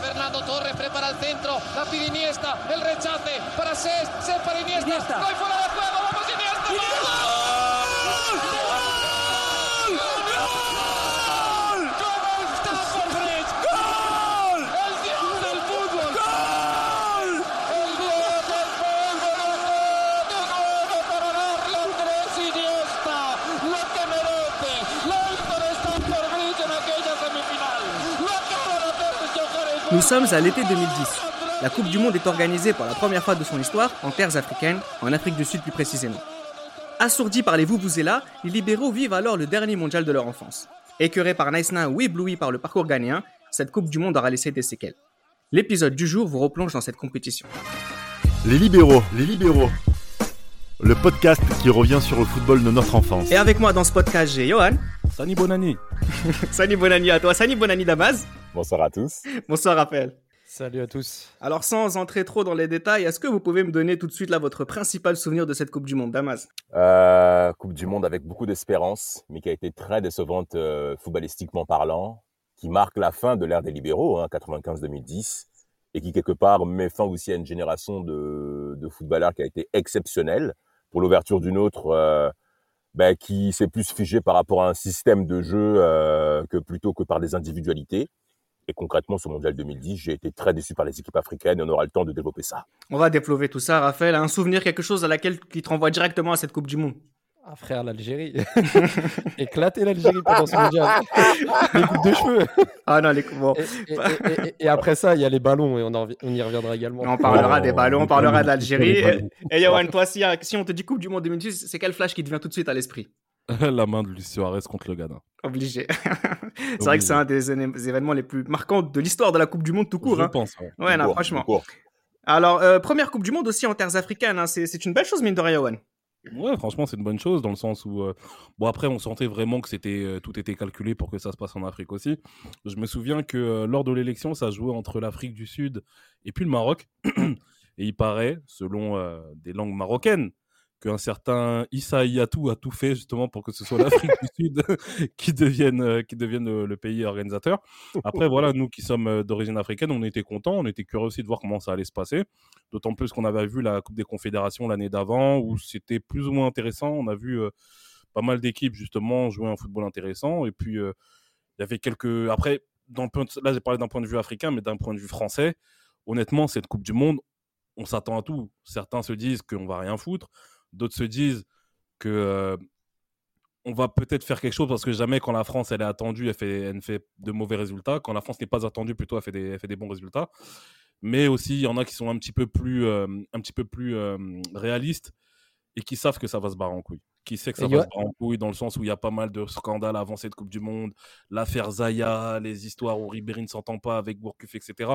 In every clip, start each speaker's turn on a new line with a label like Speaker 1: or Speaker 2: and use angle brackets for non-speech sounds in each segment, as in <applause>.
Speaker 1: Fernando Torres prepara el centro, la pide Iniesta, el rechace para Cés, Cés para Iniesta, no hay fuera de juego, vamos Iniesta. ¡Gol!
Speaker 2: Nous sommes à l'été 2010. La Coupe du Monde est organisée pour la première fois de son histoire en terres africaines, en Afrique du Sud plus précisément. Assourdis par les Vuvuzela, les libéraux vivent alors le dernier mondial de leur enfance. Écœurés par Naïsna ou éblouis par le parcours ghanéen, cette Coupe du Monde aura laissé des séquelles. L'épisode du jour vous replonge dans cette compétition.
Speaker 3: Les libéraux, les libéraux. Le podcast qui revient sur le football de notre enfance.
Speaker 2: Et avec moi dans ce podcast, j'ai Johan.
Speaker 3: Sani Bonani. <laughs>
Speaker 2: Sani Bonani à toi. Sani Bonani Damas.
Speaker 4: Bonsoir à tous.
Speaker 2: Bonsoir Raphaël.
Speaker 5: Salut à tous.
Speaker 2: Alors sans entrer trop dans les détails, est-ce que vous pouvez me donner tout de suite là votre principal souvenir de cette Coupe du Monde, Damas
Speaker 4: Euh, coupe du Monde avec beaucoup d'espérance, mais qui a été très décevante euh, footballistiquement parlant, qui marque la fin de l'ère des libéraux, hein, 95-2010, et qui quelque part met fin aussi à une génération de, de footballeurs qui a été exceptionnelle pour l'ouverture d'une autre euh, ben, qui s'est plus figée par rapport à un système de jeu euh, que plutôt que par des individualités. Et concrètement, ce mondial 2010, j'ai été très déçu par les équipes africaines et on aura le temps de développer ça.
Speaker 2: On va déplover tout ça, Raphaël. Un souvenir, quelque chose à laquelle qui te renvoie directement à cette Coupe du Monde?
Speaker 5: Ah frère, l'Algérie. <laughs> Éclater l'Algérie pendant ce mondial. Les coupes de cheveux.
Speaker 2: Ah non, les bon.
Speaker 5: Et, et- et- et- et après ça, il y a les ballons et on, en revi- on y reviendra également.
Speaker 2: On parlera
Speaker 3: Oh,
Speaker 2: des ballons, on parlera de l'Algérie. Et, Yohan, toi, si, si on te dit Coupe du Monde 2010, c'est quel flash qui te vient tout de suite à l'esprit? <laughs>
Speaker 3: La main de Luis Suarez contre le Ghana.
Speaker 2: Obligé. <laughs> c'est vrai que c'est un des, événements les plus marquants de l'histoire de la Coupe du Monde tout court.
Speaker 3: Je
Speaker 2: hein.
Speaker 3: pense. ouais.
Speaker 2: Ouais, non,
Speaker 4: Court,
Speaker 2: franchement.
Speaker 4: court.
Speaker 2: Alors, euh, première Coupe du Monde aussi en terres africaines. hein. C'est c'est une belle chose, mine de rien.
Speaker 3: Ouais, franchement, c'est une bonne chose dans le sens où, euh, bon, après, on sentait vraiment que c'était euh, tout était calculé pour que ça se passe en Afrique aussi. Je me souviens que euh, lors de l'élection, ça jouait entre l'Afrique du Sud et puis le Maroc. <clears throat> et il paraît, selon euh, des langues marocaines, qu'un certain Issa Yatou a tout fait justement pour que ce soit l'Afrique du Sud <laughs> qui devienne, euh, qui devienne euh, le pays organisateur. Après, <laughs> voilà, nous qui sommes euh, d'origine africaine, on était contents, on était curieux aussi de voir comment ça allait se passer. D'autant plus qu'on avait vu la Coupe des Confédérations l'année d'avant, où c'était plus ou moins intéressant. On a vu euh, pas mal d'équipes justement jouer un football intéressant. Et puis, euh, il y avait quelques... Après, dans là j'ai parlé d'un point de vue africain, mais d'un point de vue français, honnêtement, cette Coupe du Monde, on s'attend à tout. Certains se disent qu'on va rien foutre, d'autres se disent que... euh, on va peut-être faire quelque chose parce que jamais quand la France elle est attendue, elle fait, elle ne fait de mauvais résultats. Quand la France n'est pas attendue, plutôt elle fait des, elle fait des bons résultats. Mais aussi, il y en a qui sont un petit peu plus, euh, un petit peu plus euh, réalistes et qui savent que ça va se barrer en couille. Qui sait que ça
Speaker 5: Et
Speaker 3: va se barrer en couille dans le sens où il y a pas mal de scandales avant cette Coupe du Monde, l'affaire Zaya, les histoires où Ribéry ne s'entend pas avec Gourcuff, etc.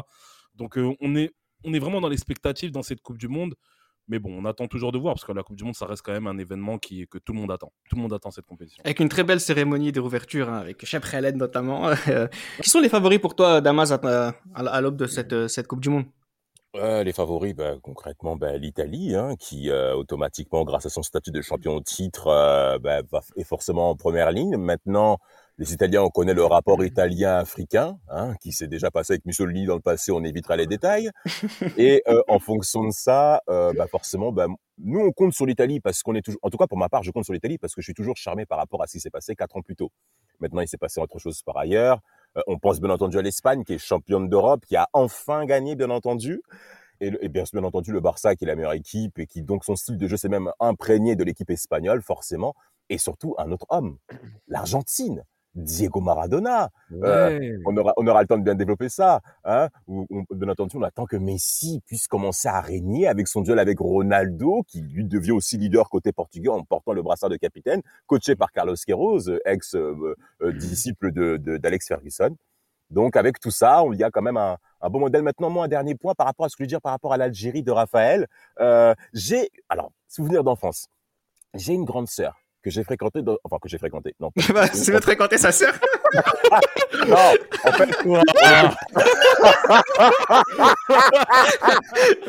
Speaker 3: Donc euh, on, est, on est vraiment dans l'expectative dans cette Coupe du Monde. Mais bon, on attend toujours de voir parce que la Coupe du Monde, ça reste quand même un événement qui, que tout le monde attend. Tout le monde attend cette compétition.
Speaker 2: Avec une très belle cérémonie de rouverture, hein, avec Chef Khaled notamment. <laughs> Qui sont les favoris pour toi, Damas, à, à- à l'aube de cette, cette Coupe du Monde?
Speaker 4: Euh, les favoris, bah, concrètement, bah, l'Italie, hein, qui euh, automatiquement, grâce à son statut de champion au titre, euh, bah, va- est forcément en première ligne. Maintenant, les Italiens, on connaît le rapport italien-africain, hein, qui s'est déjà passé avec Mussolini dans le passé, on évitera les détails. <laughs> Et euh, en fonction de ça, euh, bah, forcément, bah, nous, on compte sur l'Italie parce qu'on est toujours, en tout cas pour ma part, je compte sur l'Italie parce que je suis toujours charmé par rapport à ce qui s'est passé quatre ans plus tôt. Maintenant, il s'est passé autre chose par ailleurs. Euh, on pense bien entendu à l'Espagne, qui est championne d'Europe, qui a enfin gagné, bien entendu. Et, le- et bien, bien entendu, le Barça, qui est la meilleure équipe et qui, donc, son style de jeu s'est même imprégné de l'équipe espagnole, forcément. Et surtout, un autre homme, l'Argentine, Diego Maradona. Euh, on aura, on aura le temps de bien développer ça. Hein, où on, bien entendu, on attend que Messi puisse commencer à régner avec son duel avec Ronaldo, qui lui devient aussi leader côté portugais en portant le brassard de capitaine, coaché par Carlos Queiroz, ex euh, euh, de- d'Alex Ferguson. Donc avec tout ça, on y a quand même un, un bon modèle. Maintenant, moi, un dernier point par rapport à ce que je veux dire par rapport à l'Algérie de Raphaël. J'ai, alors, souvenir d'enfance. J'ai une grande sœur que j'ai fréquenté, dans- enfin que j'ai fréquenté. Non, <laughs>
Speaker 2: Bah, c'est de fréquenter sa sœur.
Speaker 4: non, en fait, <laughs>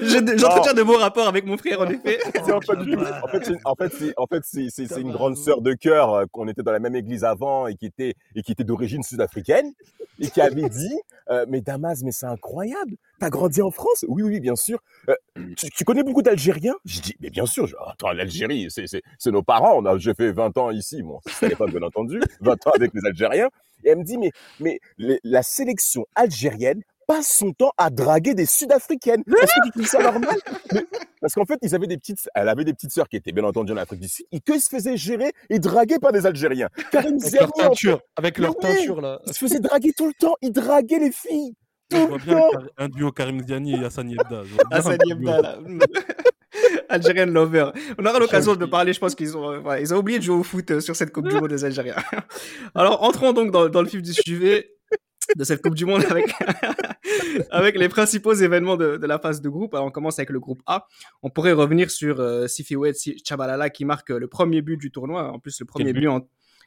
Speaker 2: Je- J'entretiens de beaux rapports avec mon frère, en effet. <laughs>
Speaker 4: En fait, c'est- en fait, c'est, en fait, c'est, c'est, c'est une grande sœur de cœur euh, qu'on était dans la même église avant et qui était, et qui était d'origine sud-africaine et qui avait dit, euh, mais Damas, mais c'est incroyable. T'as grandi en France? Oui, oui, bien sûr. Euh, tu, tu connais beaucoup d'Algériens? Je dis, mais bien sûr. Je, attends, l'Algérie, c'est, nos parents. On a, j'ai fait 20 ans ici. Bon, c'était à l'époque, bien entendu. <laughs> 20 ans avec les Algériens. Et elle me dit, mais, mais les- la sélection algérienne passe son temps à draguer des Sud-Africaines. Est-ce que tu trouves ça normal? <laughs> Mais- parce qu'en fait, ils avaient des petites, elle avait des petites sœurs qui étaient bien entendu en Afrique du Sud, et que se faisaient gérer et draguer par des Algériens. Karim
Speaker 5: Avec
Speaker 4: Ziani,
Speaker 5: leur
Speaker 4: en fait,
Speaker 5: teinture, avec
Speaker 4: Mais
Speaker 5: leur
Speaker 4: oui.
Speaker 5: teinture là.
Speaker 4: il se faisait draguer tout le temps. Il draguait les filles.
Speaker 3: Je vois bien un duo Karim Ziani et Hassan Yebda.
Speaker 2: Hassan. Yebda, là. <laughs> Lover. On aura l'occasion de parler, je pense qu'ils ont, euh, voilà, ils ont oublié de jouer au foot euh, sur cette Coupe du Monde des Algériens. <laughs> Alors, entrons donc dans, dans le vif du sujet de cette Coupe du Monde avec, <laughs> avec les principaux événements de, de la phase de groupe. Alors, on commence avec le groupe A. On pourrait revenir sur euh, Sifiouet Chabalala qui marque euh, le premier but du tournoi. En plus, le premier
Speaker 3: but
Speaker 2: but en,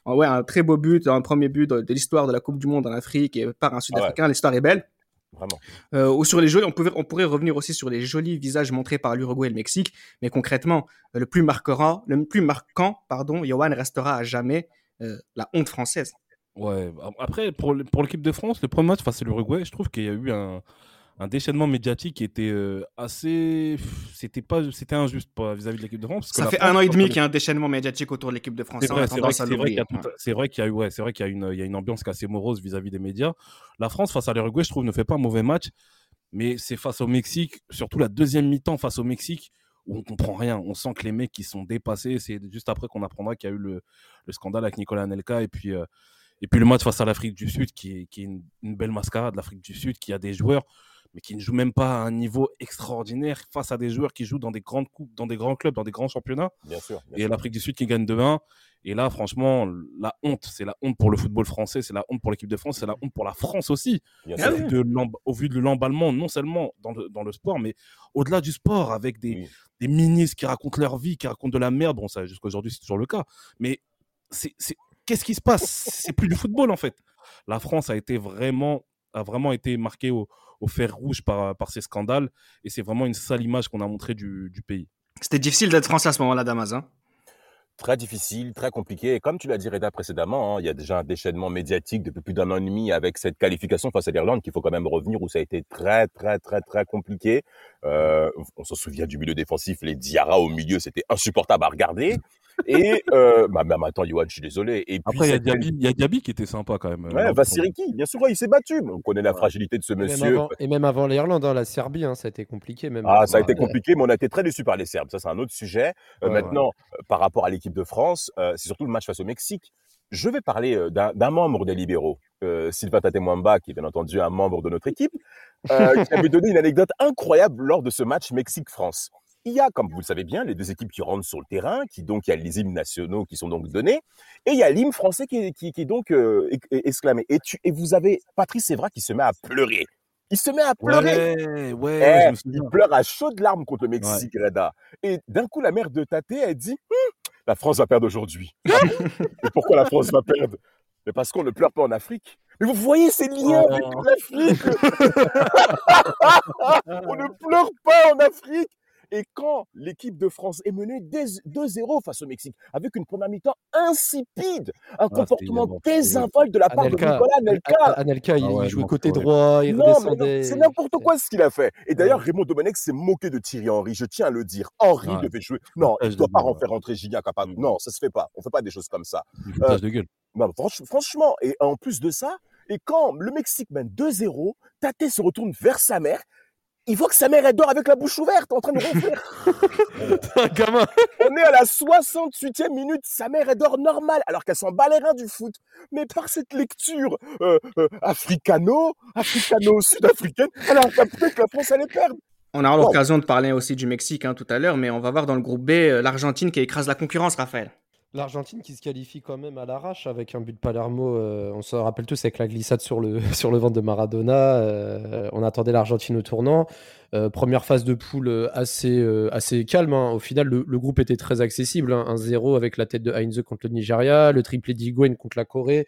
Speaker 2: en- ouais, un très beau but, un premier but de, de l'histoire de la Coupe du Monde en Afrique et par un Sud-Africain. L'histoire est belle.
Speaker 4: Vraiment.
Speaker 2: Euh, ou sur les jolis, on, pouvait, on pourrait revenir aussi sur les jolis visages montrés par l'Uruguay et le Mexique, mais concrètement, euh, le plus marquant, le plus marquant, pardon, Johan restera à jamais euh, la honte française.
Speaker 3: Ouais, après, pour, pour l'équipe de France, le premier match face à l'Uruguay, je trouve qu'il y a eu un, un déchaînement médiatique qui était euh, assez. C'était pas, c'était injuste vis-à-vis de l'équipe de France. parce
Speaker 2: Ça fait
Speaker 3: France,
Speaker 2: un an et demi qu'il y a un déchaînement médiatique autour de l'équipe de France.
Speaker 3: C'est
Speaker 2: on
Speaker 3: vrai, c'est vrai, qu'il y a c'est vrai qu'il y a eu, ouais, c'est vrai qu'il y a une, il y a une ambiance qui est assez morose vis-à-vis des médias. La France face à l'Uruguay, je trouve, ne fait pas un mauvais match, mais c'est face au Mexique, surtout la deuxième mi-temps face au Mexique, où on comprend rien. On sent que les mecs qui sont dépassés. C'est juste après qu'on apprendra qu'il y a eu le, le scandale avec Nicolas Anelka et puis. euh, et puis le match face à l'Afrique du Sud, qui est, qui est une, une belle mascarade, l'Afrique du Sud, qui a des joueurs, mais qui ne jouent même pas à un niveau extraordinaire face à des joueurs qui jouent dans des grandes coupes, dans des grands clubs, dans des grands championnats
Speaker 4: Bien sûr. bien
Speaker 3: et l'Afrique du Sud qui gagne 2-1. Et là, franchement, la honte, c'est la honte pour le football français, c'est la honte pour l'équipe de France, c'est la honte pour la France aussi.
Speaker 4: Bien
Speaker 3: Au vu de au vu de l'emballement, non seulement dans le, dans le sport, mais au-delà du sport, avec des,
Speaker 4: Oui.
Speaker 3: des ministres qui racontent leur vie, qui racontent de la merde. Bon, ça, jusqu'à aujourd'hui, c'est toujours le cas. Mais c'est- qu'est-ce qui se passe? C'est plus du football, en fait. La France a été vraiment, a vraiment été marquée au, au fer rouge par, par ces scandales. Et c'est vraiment une sale image qu'on a montrée du, du pays.
Speaker 2: C'était difficile d'être français à ce moment-là, Damas. hein?
Speaker 4: Très difficile, très compliqué. Et comme tu l'as dit, Reda, précédemment, hein, il y a déjà un déchaînement médiatique depuis plus d'un an et demi avec cette qualification face à l'Irlande qu'il faut quand même revenir où ça a été très, très, très, très compliqué. Euh, on se souvient du milieu défensif, les Diarra au milieu, c'était insupportable à regarder. Et, euh, bah, même attends, Johan, je suis désolé. Et puis,
Speaker 3: Après, il y, a
Speaker 4: cette-
Speaker 3: Diaby, il y a Diaby qui était sympa quand même. euh,
Speaker 4: Ouais, Vassiriki, bien sûr, ouais, il s'est battu. On connaît la
Speaker 3: Ouais.
Speaker 4: fragilité de ce
Speaker 5: Et même
Speaker 4: monsieur.
Speaker 5: avant, et même avant l'Irlande, hein, la Serbie, hein, ça a été compliqué. Même
Speaker 4: Ah, ça a été compliqué, mais on a été très déçus par les Serbes. Ça, c'est un autre sujet. Euh, maintenant, euh, par rapport à l'équipe de France, euh, c'est surtout le match face au Mexique. Je vais parler euh, d'un d'un membre des libéraux, euh, Sylvain Tatemwamba, qui est bien entendu un membre de notre équipe, euh, qui avait <laughs> donné une anecdote incroyable lors de ce match Mexique-France. Il y a, comme vous le savez bien, les deux équipes qui rentrent sur le terrain, qui donc il y a les hymnes nationaux qui sont donc donnés, et il y a l'hymne français qui est, qui, qui est donc euh, ex- exclamé. Et, tu, et vous avez Patrice Evra qui se met à pleurer. Il se met à pleurer.
Speaker 3: Ouais, ouais,
Speaker 4: Eh,
Speaker 3: je me souviens.
Speaker 4: il pleure à chaudes larmes contre le Mexique, Reda. Et d'un coup, la mère de Tate, elle dit Hum, La France va perdre aujourd'hui. <laughs> Mais pourquoi la France va perdre? Mais parce qu'on ne pleure pas en Afrique. Mais vous voyez ces liens avec
Speaker 3: Oh.
Speaker 4: l'Afrique <laughs> On ne pleure pas en Afrique et quand l'équipe de France est menée dés- 2-0 face au Mexique, avec une première mi-temps insipide, un comportement
Speaker 3: énorme.
Speaker 4: désinvolte de la part de Nicolas Anelka,
Speaker 5: A- Anelka, il,
Speaker 3: Ah ouais,
Speaker 5: il jouait côté droit, il
Speaker 4: non,
Speaker 5: redescendait.
Speaker 4: c'est n'importe quoi ce qu'il a fait. Et d'ailleurs, Raymond Domenech s'est moqué de Thierry Henry. Je tiens à le dire. Henry
Speaker 3: Ouais.
Speaker 4: devait jouer. Non, il ne doit pas en faire rentrer Gignac. part-
Speaker 3: Mm.
Speaker 4: Non, ça se fait pas. On fait pas des choses comme ça.
Speaker 3: Foutage de gueule.
Speaker 4: Non, franch- franchement, et en plus de ça, et quand le Mexique mène 2-0, Tate se retourne vers sa mère. Il voit que sa mère, elle dort avec la bouche ouverte, en train de ronfler. <laughs>
Speaker 5: un gamin.
Speaker 4: On est à la 68e minute. Sa mère, elle dort normal, alors qu'elle s'en bat les reins du foot. Mais par cette lecture euh, euh, africano, africano-sud-africaine, elle a capté que la France allait perdre.
Speaker 2: On aura l'occasion de parler aussi du Mexique hein, tout à l'heure, mais on va voir dans le groupe B euh, l'Argentine qui écrase la concurrence, Raphaël.
Speaker 5: L'Argentine qui se qualifie quand même à l'arrache avec un but de Palermo. euh, on se rappelle tous avec la glissade sur le, <laughs> sur ventre de Maradona. euh, on attendait l'Argentine au tournant. Euh, première phase de poule euh, assez, euh, assez calme. hein. Au final, le, le groupe était très accessible. hein. 1-0 avec la tête de Heinze contre le Nigeria, le triplé d'Higuain contre la Corée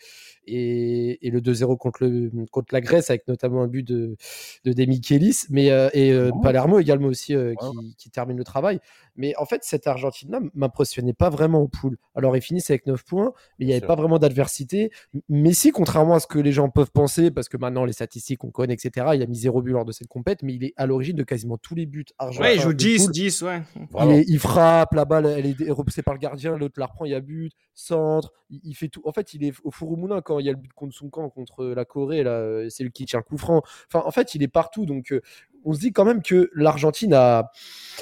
Speaker 5: et, et le 2-0 contre, le, contre la Grèce avec notamment un but de, de Demichelis mais, euh, et. Palermo également aussi qui, qui termine le travail. Mais en fait, cette Argentine-là m'impressionnait pas vraiment au pool. Alors, ils finissent avec 9 points, mais il n'y avait pas vraiment d'adversité. Messi, contrairement à ce que les gens peuvent penser, parce que maintenant les statistiques on connaît, etc., il a mis zéro but lors de cette compète, mais il est à l'origine de quasiment tous les buts argentins.
Speaker 2: Ouais, il joue
Speaker 5: de
Speaker 2: 10,
Speaker 5: poule.
Speaker 2: 10, ouais.
Speaker 5: Il, frappe, la balle, elle est repoussée par le gardien, l'autre la reprend, il y a but, centre, il, il fait tout. En fait, il est au four au moulin quand il y a le but contre son camp, contre la Corée, là, euh, c'est lui qui tient le coup franc. Enfin, en fait, il est partout. Donc, euh, on se dit quand même que l'Argentine a,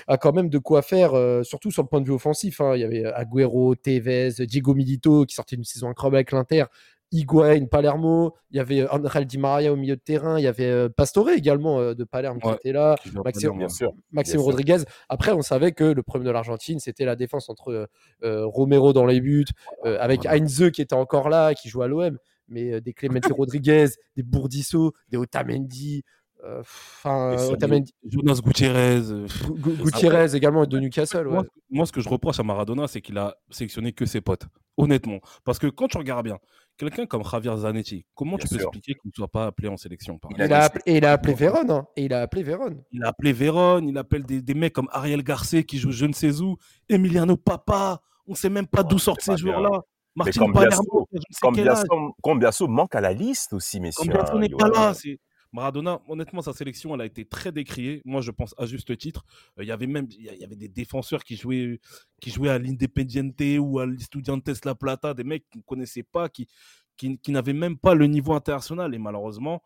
Speaker 5: a quand même de quoi faire, euh, surtout sur le point de vue offensif. hein. Il y avait Agüero, Tevez, Diego Milito qui sortait une saison incroyable avec l'Inter. Higuain, Palermo, il y avait Angel Di Maria au milieu de terrain, il y avait euh, Pastore également euh, de Palerme qui était là,
Speaker 3: Qui
Speaker 4: Bien sûr.
Speaker 5: Maxime
Speaker 4: Bien sûr.
Speaker 5: Rodriguez. Après, on savait que le problème de l'Argentine, c'était la défense entre euh, Romero dans les buts, euh, avec
Speaker 3: Voilà.
Speaker 5: Heinze qui était encore là, qui joue à l'OM, mais euh, des Clemente <laughs> Rodriguez, des Bourdisso, des Otamendi, enfin euh, Otamendi,
Speaker 3: Jonas Gutiérrez.
Speaker 5: Gu- Gu- Gutiérrez également de Newcastle.
Speaker 3: Moi, moi, ce que je reproche à Maradona, c'est qu'il a sélectionné que ses potes. Honnêtement. Parce que quand tu regardes bien, quelqu'un comme Javier Zanetti, comment
Speaker 4: Bien
Speaker 3: tu peux
Speaker 4: sûr.
Speaker 3: expliquer qu'il ne soit pas appelé en sélection par
Speaker 4: Il
Speaker 5: a, appelé, et il a appelé Véron, hein, et il a appelé Véron.
Speaker 3: Il a appelé Véron, il appelle des, des mecs comme Ariel Garcé qui joue je ne sais où, Emiliano Papa, on ne sait même pas d'où sortent ces
Speaker 4: pas
Speaker 3: joueurs-là. Martin
Speaker 4: comme
Speaker 3: Palermo,
Speaker 4: Biasso-
Speaker 3: qui a je ne sais
Speaker 4: Comme
Speaker 3: quel âge.
Speaker 4: Biasso, comme Biasso manque à la liste aussi, messieurs.
Speaker 3: Comme Biasso
Speaker 4: hein,
Speaker 3: n'est pas
Speaker 4: Johan.
Speaker 3: là. c'est- Maradona, honnêtement, sa sélection, elle a été très décriée. Moi, je pense à juste titre. Euh, Il y avait même il y avait des défenseurs qui jouaient, qui jouaient à l'Independiente ou à l'Estudiantes La Plata, des mecs qu'on ne connaissait pas, qui, qui, qui n'avaient même pas le niveau international. Et malheureusement,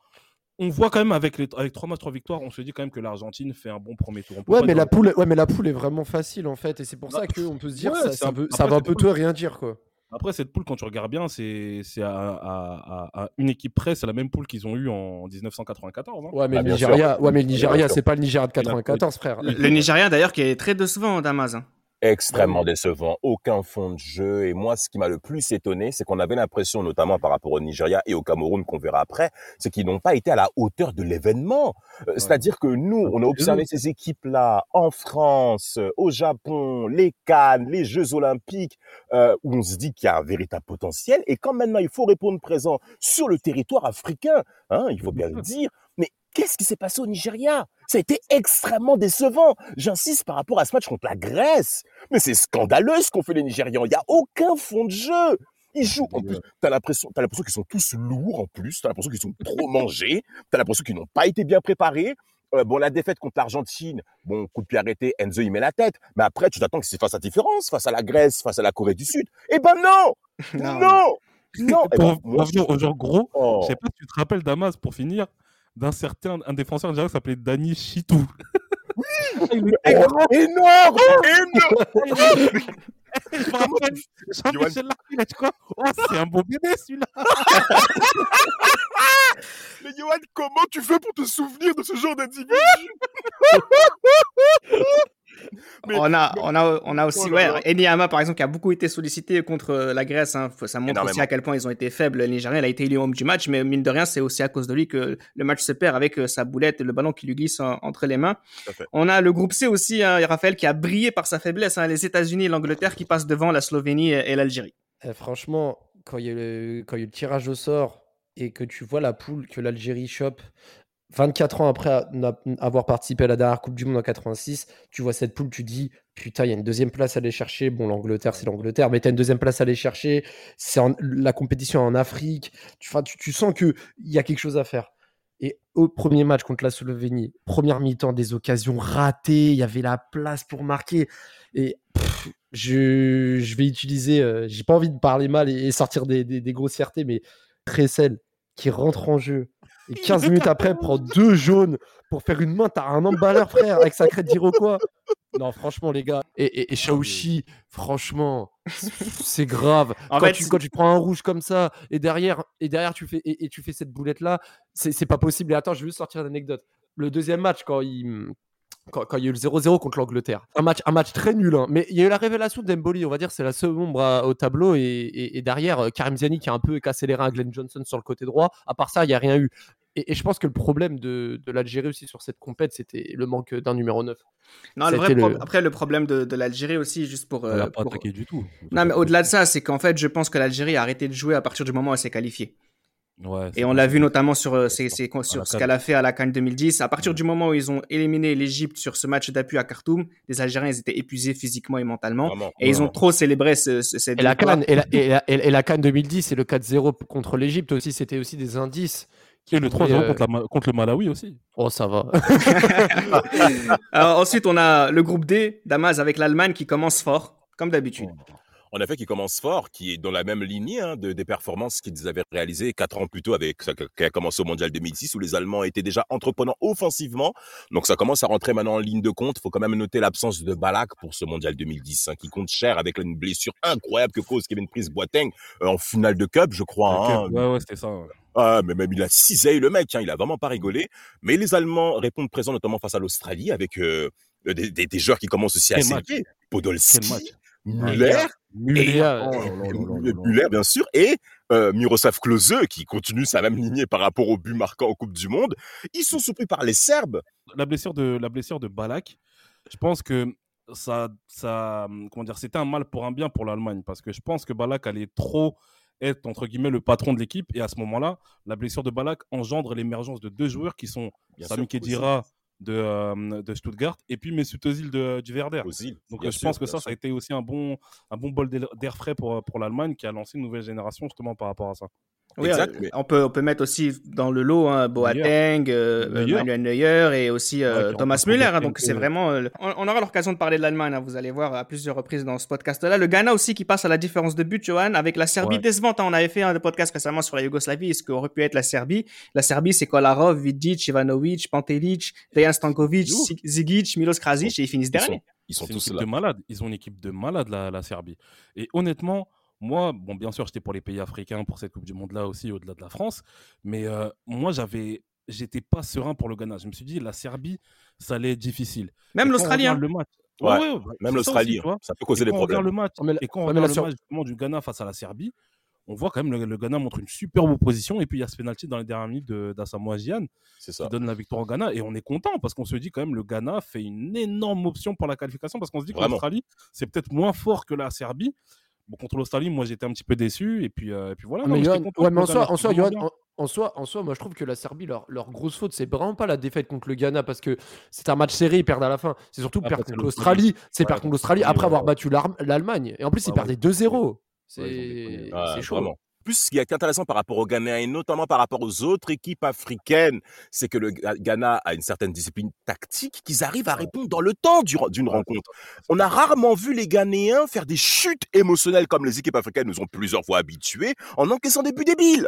Speaker 3: on voit quand même avec, les, avec trois matchs, trois victoires, on se dit quand même que l'Argentine fait un bon premier tour.
Speaker 5: Ouais mais, la poule, ouais, mais la poule est vraiment facile en fait, et c'est pour
Speaker 3: Bah,
Speaker 5: ça qu'on peut se dire
Speaker 3: ouais,
Speaker 5: ça, ça
Speaker 3: un-
Speaker 5: ça peu tout rien dire. quoi.
Speaker 3: Après, cette poule, quand tu regardes bien, c'est c'est à, à- à- à une équipe près, c'est la même poule qu'ils ont eue en 1994. hein.
Speaker 5: Ouais, mais
Speaker 4: Ah,
Speaker 5: le
Speaker 4: sûr.
Speaker 5: Nigeria, ouais, mais le Nigeria, c'est pas le Nigeria de
Speaker 3: Il a-
Speaker 5: 94, frère.
Speaker 2: Le, le Nigérien, d'ailleurs, qui est très décevant, Damas. hein.
Speaker 4: Extrêmement décevant, aucun fond de jeu. Et moi, ce qui m'a le plus étonné, c'est qu'on avait l'impression, notamment par rapport au Nigeria et au Cameroun, qu'on verra après, c'est qu'ils n'ont pas été à la hauteur de l'événement. Euh, C'est-à-dire que nous, on a observé ces équipes-là en France, au Japon, les Cannes, les Jeux Olympiques, euh, où on se dit qu'il y a un véritable potentiel. Et quand maintenant il faut répondre présent sur le territoire africain, hein, il faut bien le <laughs> dire, qu'est-ce qui s'est passé au Nigeria? Ça a été extrêmement décevant. J'insiste par rapport à ce match contre la Grèce. Mais c'est scandaleux ce qu'ont fait les Nigérians. Il n'y a aucun fond de jeu. Ils jouent. En plus, t'as l'impression, t'as l'impression qu'ils sont tous lourds en plus. T'as l'impression qu'ils sont trop mangés. T'as l'impression qu'ils n'ont pas été bien préparés. Euh, bon, la défaite contre l'Argentine, bon, coup de pied arrêté, Enzo il met la tête. Mais après, tu t'attends que c'est face à différence, face à la Grèce, face à la Corée du Sud. Eh ben non, <laughs>
Speaker 2: Non.
Speaker 4: non, non. Eh ben,
Speaker 3: Pour
Speaker 4: moi,
Speaker 3: revenir aux gens gros,
Speaker 4: oh.
Speaker 3: je sais pas si tu te rappelles, Damas, pour finir, d'un certain un défenseur nigérien qui s'appelait Dani Chitou. Il était
Speaker 4: Oh,
Speaker 3: grand,
Speaker 4: énorme, énorme.
Speaker 3: je me rappelle, Jean-Michel il quoi Oh, c'est un beau bébé celui-là <laughs>
Speaker 4: Mais Johan, comment tu fais pour te souvenir de ce genre d'individu? <laughs> <laughs> Mais-
Speaker 2: on, a, on, a, on a aussi, ouais, par exemple, qui a beaucoup été sollicité contre euh, la Grèce. hein. Ça montre aussi à quel point ils ont été faibles. Le Nigérien, il a été élu homme du match, mais mine de rien, c'est aussi à cause de lui que le match se perd avec euh, sa boulette et le ballon qui lui glisse en- entre les mains. On a le groupe C aussi, hein, Raphaël, qui a brillé par sa faiblesse. hein, les États-Unis et l'Angleterre qui passent devant la Slovénie et, et l'Algérie.
Speaker 5: Eh, franchement, quand il, y a le, quand il y a le tirage au sort et que tu vois la poule que l'Algérie chope 24 ans après avoir participé à la dernière Coupe du Monde en 86, tu vois cette poule, tu dis putain, il y a une deuxième place à aller chercher. Bon, l'Angleterre, c'est l'Angleterre, mais tu as une deuxième place à aller chercher. C'est la compétition en Afrique. Tu, sens qu'il y a quelque chose à faire. Et au premier match contre la Slovénie, première mi-temps, des occasions ratées, il y avait la place pour marquer. Et je, vais utiliser, euh, j'ai pas envie de parler mal et, sortir des, des, des grossièretés, mais Tressel qui rentre en jeu et 15 minutes après prend deux jaunes pour faire une main, t'as un emballeur frère avec sa crête d'Iroquois. Non, franchement, les gars. Et, et, et Shaoxi, franchement, c'est grave.
Speaker 2: En
Speaker 5: quand,
Speaker 2: fait,
Speaker 5: tu, quand tu prends un rouge comme ça et derrière, et derrière tu fais, et, et tu fais cette boulette là, c'est pas possible. Et attends, je veux juste sortir une anecdote. Le deuxième match, quand il, quand, quand il y a eu le 0-0 contre l'Angleterre. Un match, un match très nul, hein. mais il y a eu la révélation d'Emboli, on va dire, c'est la seule ombre à- au tableau, et, et- et derrière, euh, Karim Ziani qui a un peu cassé les reins à Glenn Johnson sur le côté droit. À part ça, il n'y a rien eu. et, et je pense que le problème de, de l'Algérie aussi sur cette compète, c'était le manque d'un numéro 9.
Speaker 2: Non,
Speaker 5: Ça
Speaker 2: le
Speaker 5: a
Speaker 2: vrai
Speaker 5: été
Speaker 2: pro-
Speaker 5: le-
Speaker 2: après, le problème de, de l'Algérie aussi, juste pour.
Speaker 3: Elle
Speaker 2: euh,
Speaker 3: pas
Speaker 2: pour-
Speaker 3: attaqué du tout.
Speaker 2: Non, mais au-delà de ça, c'est qu'en fait, je pense que l'Algérie a arrêté de jouer à partir du moment où elle s'est qualifiée.
Speaker 3: Ouais,
Speaker 2: Et on l'a vu notamment sur, euh, ses- ses-
Speaker 3: À
Speaker 2: sur
Speaker 3: la
Speaker 2: ce qu'elle a fait à la Cannes 2010. À partir du moment où ils ont éliminé l'Égypte sur ce match d'appui à Khartoum, les Algériens ils étaient épuisés physiquement et mentalement.
Speaker 4: Vraiment.
Speaker 2: Et ils ont trop célébré ce, ce- cette
Speaker 5: Et la. Cannes, et la, et la, et- et la Cannes 2010 et le 4-0 contre l'Égypte aussi, c'était aussi des indices. qui
Speaker 3: Et le
Speaker 5: pouvaient,
Speaker 3: 3-0
Speaker 5: euh,
Speaker 3: contre, contre le Malawi aussi.
Speaker 5: Oh, ça va. <laughs>
Speaker 2: Alors, ensuite, on a le groupe D, Damas avec l'Allemagne qui commence fort, comme d'habitude.
Speaker 4: En effet, qui commence fort, qui est dans la même lignée hein, de, des performances qu'ils avaient réalisées quatre ans plus tôt avec qui a commencé au Mondial 2006 où les Allemands étaient déjà entreprenants offensivement. Donc ça commence à rentrer maintenant en ligne de compte. Il faut quand même noter l'absence de Balak pour ce Mondial 2010 hein, qui compte cher avec une blessure incroyable que cause Kevin Prince Boateng euh, en finale de Cup, je crois. hein.
Speaker 3: Ok, Ouais, ouais, c'était ça. ouais.
Speaker 4: Ah, mais même il a cisaillé le mec, hein, il a vraiment pas rigolé. Mais les Allemands répondent présents notamment face à l'Australie avec euh, des, des- des joueurs qui commencent aussi à s'élever. Podolski,
Speaker 5: Muller,
Speaker 3: Oh.
Speaker 4: Müller, bien sûr, et euh, Miroslav Klose, qui continue sa même lignée par rapport au but marquant en Coupe du Monde. Ils sont surpris par les Serbes.
Speaker 3: la blessure de la blessure de Balak, je pense que ça ça comment dire, c'était un mal pour un bien pour l'Allemagne parce que je pense que Balak allait trop être entre guillemets le patron de l'équipe et à ce moment-là, la blessure de Balak engendre l'émergence de deux joueurs qui sont
Speaker 4: Bien
Speaker 3: Sami
Speaker 4: sûr,
Speaker 3: Khedira de, euh, de Stuttgart et puis Mesut Özil de, du Werder. Donc euh, je
Speaker 4: sûr,
Speaker 3: pense que ça,
Speaker 4: sûr.
Speaker 3: ça a été aussi un bon, un bon bol d'air d'air frais pour, pour l'Allemagne qui a lancé une nouvelle génération justement par rapport à ça.
Speaker 2: Oui,
Speaker 4: Exact,
Speaker 2: euh,
Speaker 4: mais-
Speaker 2: on, peut, on peut mettre aussi dans le lot hein, Boateng, euh,
Speaker 3: Neuer.
Speaker 2: Manuel Neuer et aussi euh,
Speaker 3: Ouais,
Speaker 2: Thomas Müller. hein, donc c'est vraiment. euh, on, on aura l'occasion de parler de l'Allemagne, hein, vous allez voir à plusieurs reprises dans ce podcast-là. Le Ghana aussi qui passe à la différence de but, Johan, avec la Serbie
Speaker 3: Ouais.
Speaker 2: décevante. hein. on avait fait un podcast récemment sur la Yougoslavie, ce qu'aurait pu être la Serbie? La Serbie, c'est Kolarov, Vidic, Ivanovic, Pantelic, Dejan Stankovic, Zigic, Milos Krasic et ils finissent
Speaker 4: Ils sont,
Speaker 2: dernier.
Speaker 4: ils sont tous là.
Speaker 3: de malades. Ils ont une équipe de malades, la, la Serbie. Et honnêtement, moi, bon, bien sûr, j'étais pour les pays africains pour cette Coupe du Monde-là aussi, au-delà de la France. Mais euh, moi, j'avais, j'étais pas serein pour le Ghana. Je me suis dit, la Serbie, ça allait être difficile.
Speaker 2: Même l'Australie. hein.
Speaker 3: Le match.
Speaker 4: Ouais,
Speaker 3: ouais,
Speaker 4: Même l'Australie,
Speaker 3: ça
Speaker 4: peut causer
Speaker 3: Et
Speaker 4: des
Speaker 3: quand on regarde
Speaker 4: problèmes.
Speaker 3: le match,
Speaker 5: Ouais, mais la-
Speaker 3: et quand on regarde le
Speaker 5: Sur-
Speaker 3: match justement du Ghana face à la Serbie, on voit quand même le, le Ghana montre une superbe opposition. Et puis il y a ce penalty dans les dernières minutes de- d'Asamoah Gyan qui donne la victoire au Ghana. Et on est content parce qu'on se dit quand même le Ghana fait une énorme option pour la qualification parce qu'on se dit que l'Australie, c'est peut-être moins fort que la Serbie. Bon, contre l'Australie, moi j'étais un petit peu déçu. Et puis, euh, et puis voilà.
Speaker 5: Ah,
Speaker 3: non,
Speaker 5: mais ouais, en soi, en
Speaker 3: fasse
Speaker 5: soi,
Speaker 3: vraiment
Speaker 5: Johan,
Speaker 3: bien.
Speaker 5: en, en soi, en soi, moi je trouve que la Serbie, leur, leur grosse faute, c'est vraiment pas la défaite contre le Ghana parce que c'est un match serré, ils perdent à la fin. C'est surtout
Speaker 3: Ah,
Speaker 5: perdre
Speaker 3: parce que
Speaker 5: contre
Speaker 3: l'Australie-
Speaker 5: c'est
Speaker 3: Ouais,
Speaker 5: perdre contre l'Australie après
Speaker 3: ouais,
Speaker 5: avoir
Speaker 3: ouais.
Speaker 5: battu l'Allemagne. Et en plus, ils
Speaker 3: Ouais,
Speaker 5: perdaient
Speaker 3: ouais.
Speaker 5: 2-0. C'est
Speaker 3: Ouais, ils ont déconné.
Speaker 4: Ah,
Speaker 5: c'est chaud.
Speaker 4: Plus, ce qui est intéressant par rapport au Ghana et notamment par rapport aux autres équipes africaines, c'est que le Ghana a une certaine discipline tactique qu'ils arrivent à répondre dans le temps du- d'une rencontre. On a rarement vu les Ghanéens faire des chutes émotionnelles comme les équipes africaines nous ont plusieurs fois habitués en encaissant des buts débiles.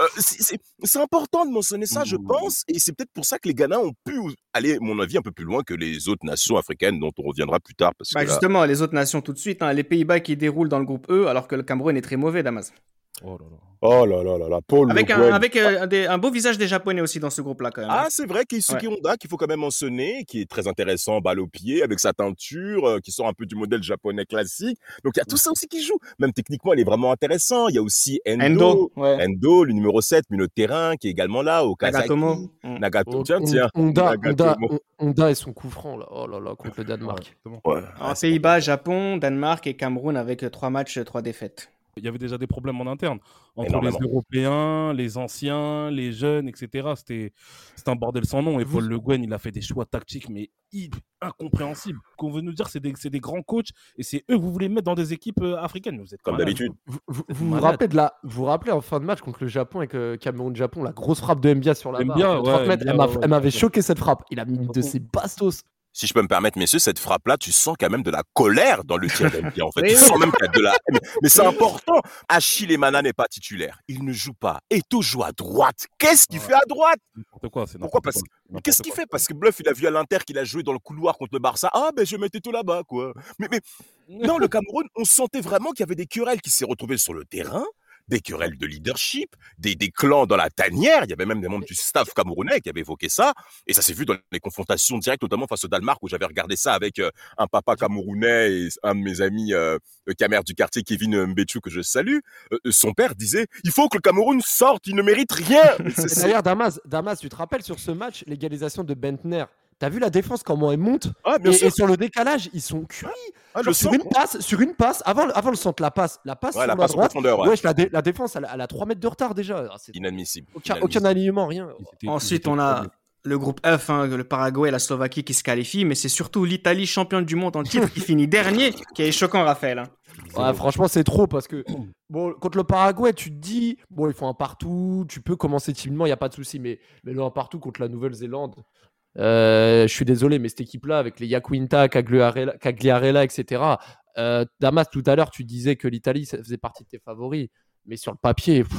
Speaker 4: Euh, c'est- important de mentionner ça, je
Speaker 3: Mmh.
Speaker 4: pense, et c'est peut-être pour ça que les Ghana ont pu aller, à mon avis, un peu plus loin que les autres nations africaines dont on reviendra plus tard. Parce
Speaker 2: Bah,
Speaker 4: que là-
Speaker 2: justement, les autres nations tout de suite. hein, les Pays-Bas qui déroulent dans le groupe E alors que le Cameroun est très mauvais, Damas.
Speaker 3: Oh là là.
Speaker 4: Oh là là là là, Paul
Speaker 2: Avec,
Speaker 4: Le
Speaker 2: un,
Speaker 4: Guen.
Speaker 2: avec euh, un, des- un beau visage des Japonais aussi dans ce groupe-là, quand même.
Speaker 4: Ah, c'est vrai Keisuke Honda, qu'il faut quand même mentionner, qui est très intéressant, balle au pied, avec sa teinture, euh, qui sort un peu du modèle japonais classique. Donc, il y a tout ça aussi qui joue. Même techniquement, il est vraiment intéressant. Il y a aussi Endo,
Speaker 2: Endo, ouais.
Speaker 4: Endo, le numéro 7, milieu de terrain, qui est également là, au.
Speaker 2: Nagatomo. Mm.
Speaker 4: Nagato,
Speaker 5: Oh,
Speaker 4: tiens, tiens.
Speaker 5: Honda, Honda,
Speaker 4: Nagatomo.
Speaker 5: Hon- Honda et son coup franc, là. Oh là là, contre le Danemark.
Speaker 4: Ouais.
Speaker 2: Alors,
Speaker 4: c'est
Speaker 2: Pays-Bas, Japon, Danemark et Cameroun avec trois matchs, trois défaites.
Speaker 3: Il y avait déjà des problèmes en interne entre
Speaker 4: Énormément.
Speaker 3: les Européens, les anciens, les jeunes, etc. C'était c'était un bordel sans nom. Et
Speaker 5: Vous-
Speaker 3: Paul Le Guen, il a fait des choix tactiques, mais incompréhensibles. Qu'on veut nous dire, c'est des, c'est des grands coachs et c'est eux que vous voulez mettre dans des équipes euh, africaines. Vous êtes
Speaker 4: Comme d'habitude.
Speaker 5: Vous vous, rappelez de la, vous vous rappelez en fin de match contre le Japon avec euh, Cameroun-Japon, la grosse frappe de Mbia sur la barre.
Speaker 3: Mbia,
Speaker 5: de 30
Speaker 3: ouais,
Speaker 5: mètres,
Speaker 3: Mbia,
Speaker 5: elle
Speaker 3: ouais,
Speaker 5: m'avait
Speaker 3: ouais.
Speaker 5: choqué cette frappe. Il a mis une de ses bastos.
Speaker 4: Si je peux me permettre, messieurs, cette frappe-là, tu sens quand même de la colère dans le tir en fait. Tu sens même qu'il y a de la haine. Mais c'est important. Achille Emana n'est pas titulaire. Il ne joue pas. Eto joue à droite. Qu'est-ce qu'il
Speaker 3: Ouais.
Speaker 4: fait à droite?
Speaker 3: N'importe quoi. c'est
Speaker 4: Pourquoi? Parce qu'est-ce qu'il fait? Parce que Bluff, il a vu à l'Inter qu'il a joué dans le couloir contre le Barça. Ah, ben je mettais tout là-bas, quoi. Mais, mais <laughs> non, le Cameroun, on sentait vraiment qu'il y avait des querelles qui s'est retrouvées sur le terrain, des querelles de leadership, des, des clans dans la tanière. Il y avait même des membres du staff camerounais qui avaient évoqué ça. Et ça s'est vu dans les confrontations directes, notamment face au Danemark, où j'avais regardé ça avec euh, un papa camerounais et un de mes amis euh, camère du quartier, Kevin Mbetchou, que je salue. Euh, son père disait, il faut que le Cameroun sorte, il ne mérite rien. <laughs>
Speaker 5: D'ailleurs, Damas, Damas, tu te rappelles sur ce match, l'égalisation de Bentner T'as vu la défense comment elle monte
Speaker 4: ah,
Speaker 5: et, et, sur le décalage, ils sont cuits.
Speaker 4: Ah,
Speaker 5: sur, une passe, sur une passe, avant, avant le centre, la passe, la passe
Speaker 4: ouais,
Speaker 5: sur
Speaker 4: la, passe
Speaker 5: droite.
Speaker 4: Profondeur, ouais.
Speaker 5: Wesh, la, dé- la, défense, elle, a- elle a 3 mètres de retard déjà. Ah, c'est
Speaker 4: Inadmissible.
Speaker 5: Aucun,
Speaker 4: Inadmissible.
Speaker 5: aucun alignement, rien.
Speaker 2: Ensuite, on a le groupe F, hein, le Paraguay et la Slovaquie qui se qualifient, mais c'est surtout l'Italie, championne du monde en titre, qui <laughs> finit dernier, qui est choquant, Raphaël. hein.
Speaker 5: Ouais, franchement, c'est trop parce que bon, contre le Paraguay, tu te dis, bon, il faut un partout, tu peux commencer timidement, il n'y a pas de souci, mais, mais le un partout contre la Nouvelle-Zélande, je suis désolé, mais cette équipe-là, avec les Yakuinta, Cagliarella, Cagliarella etc. euh, Damas, tout à l'heure, tu disais que l'Italie, ça faisait partie de tes favoris, mais sur le papier, pff,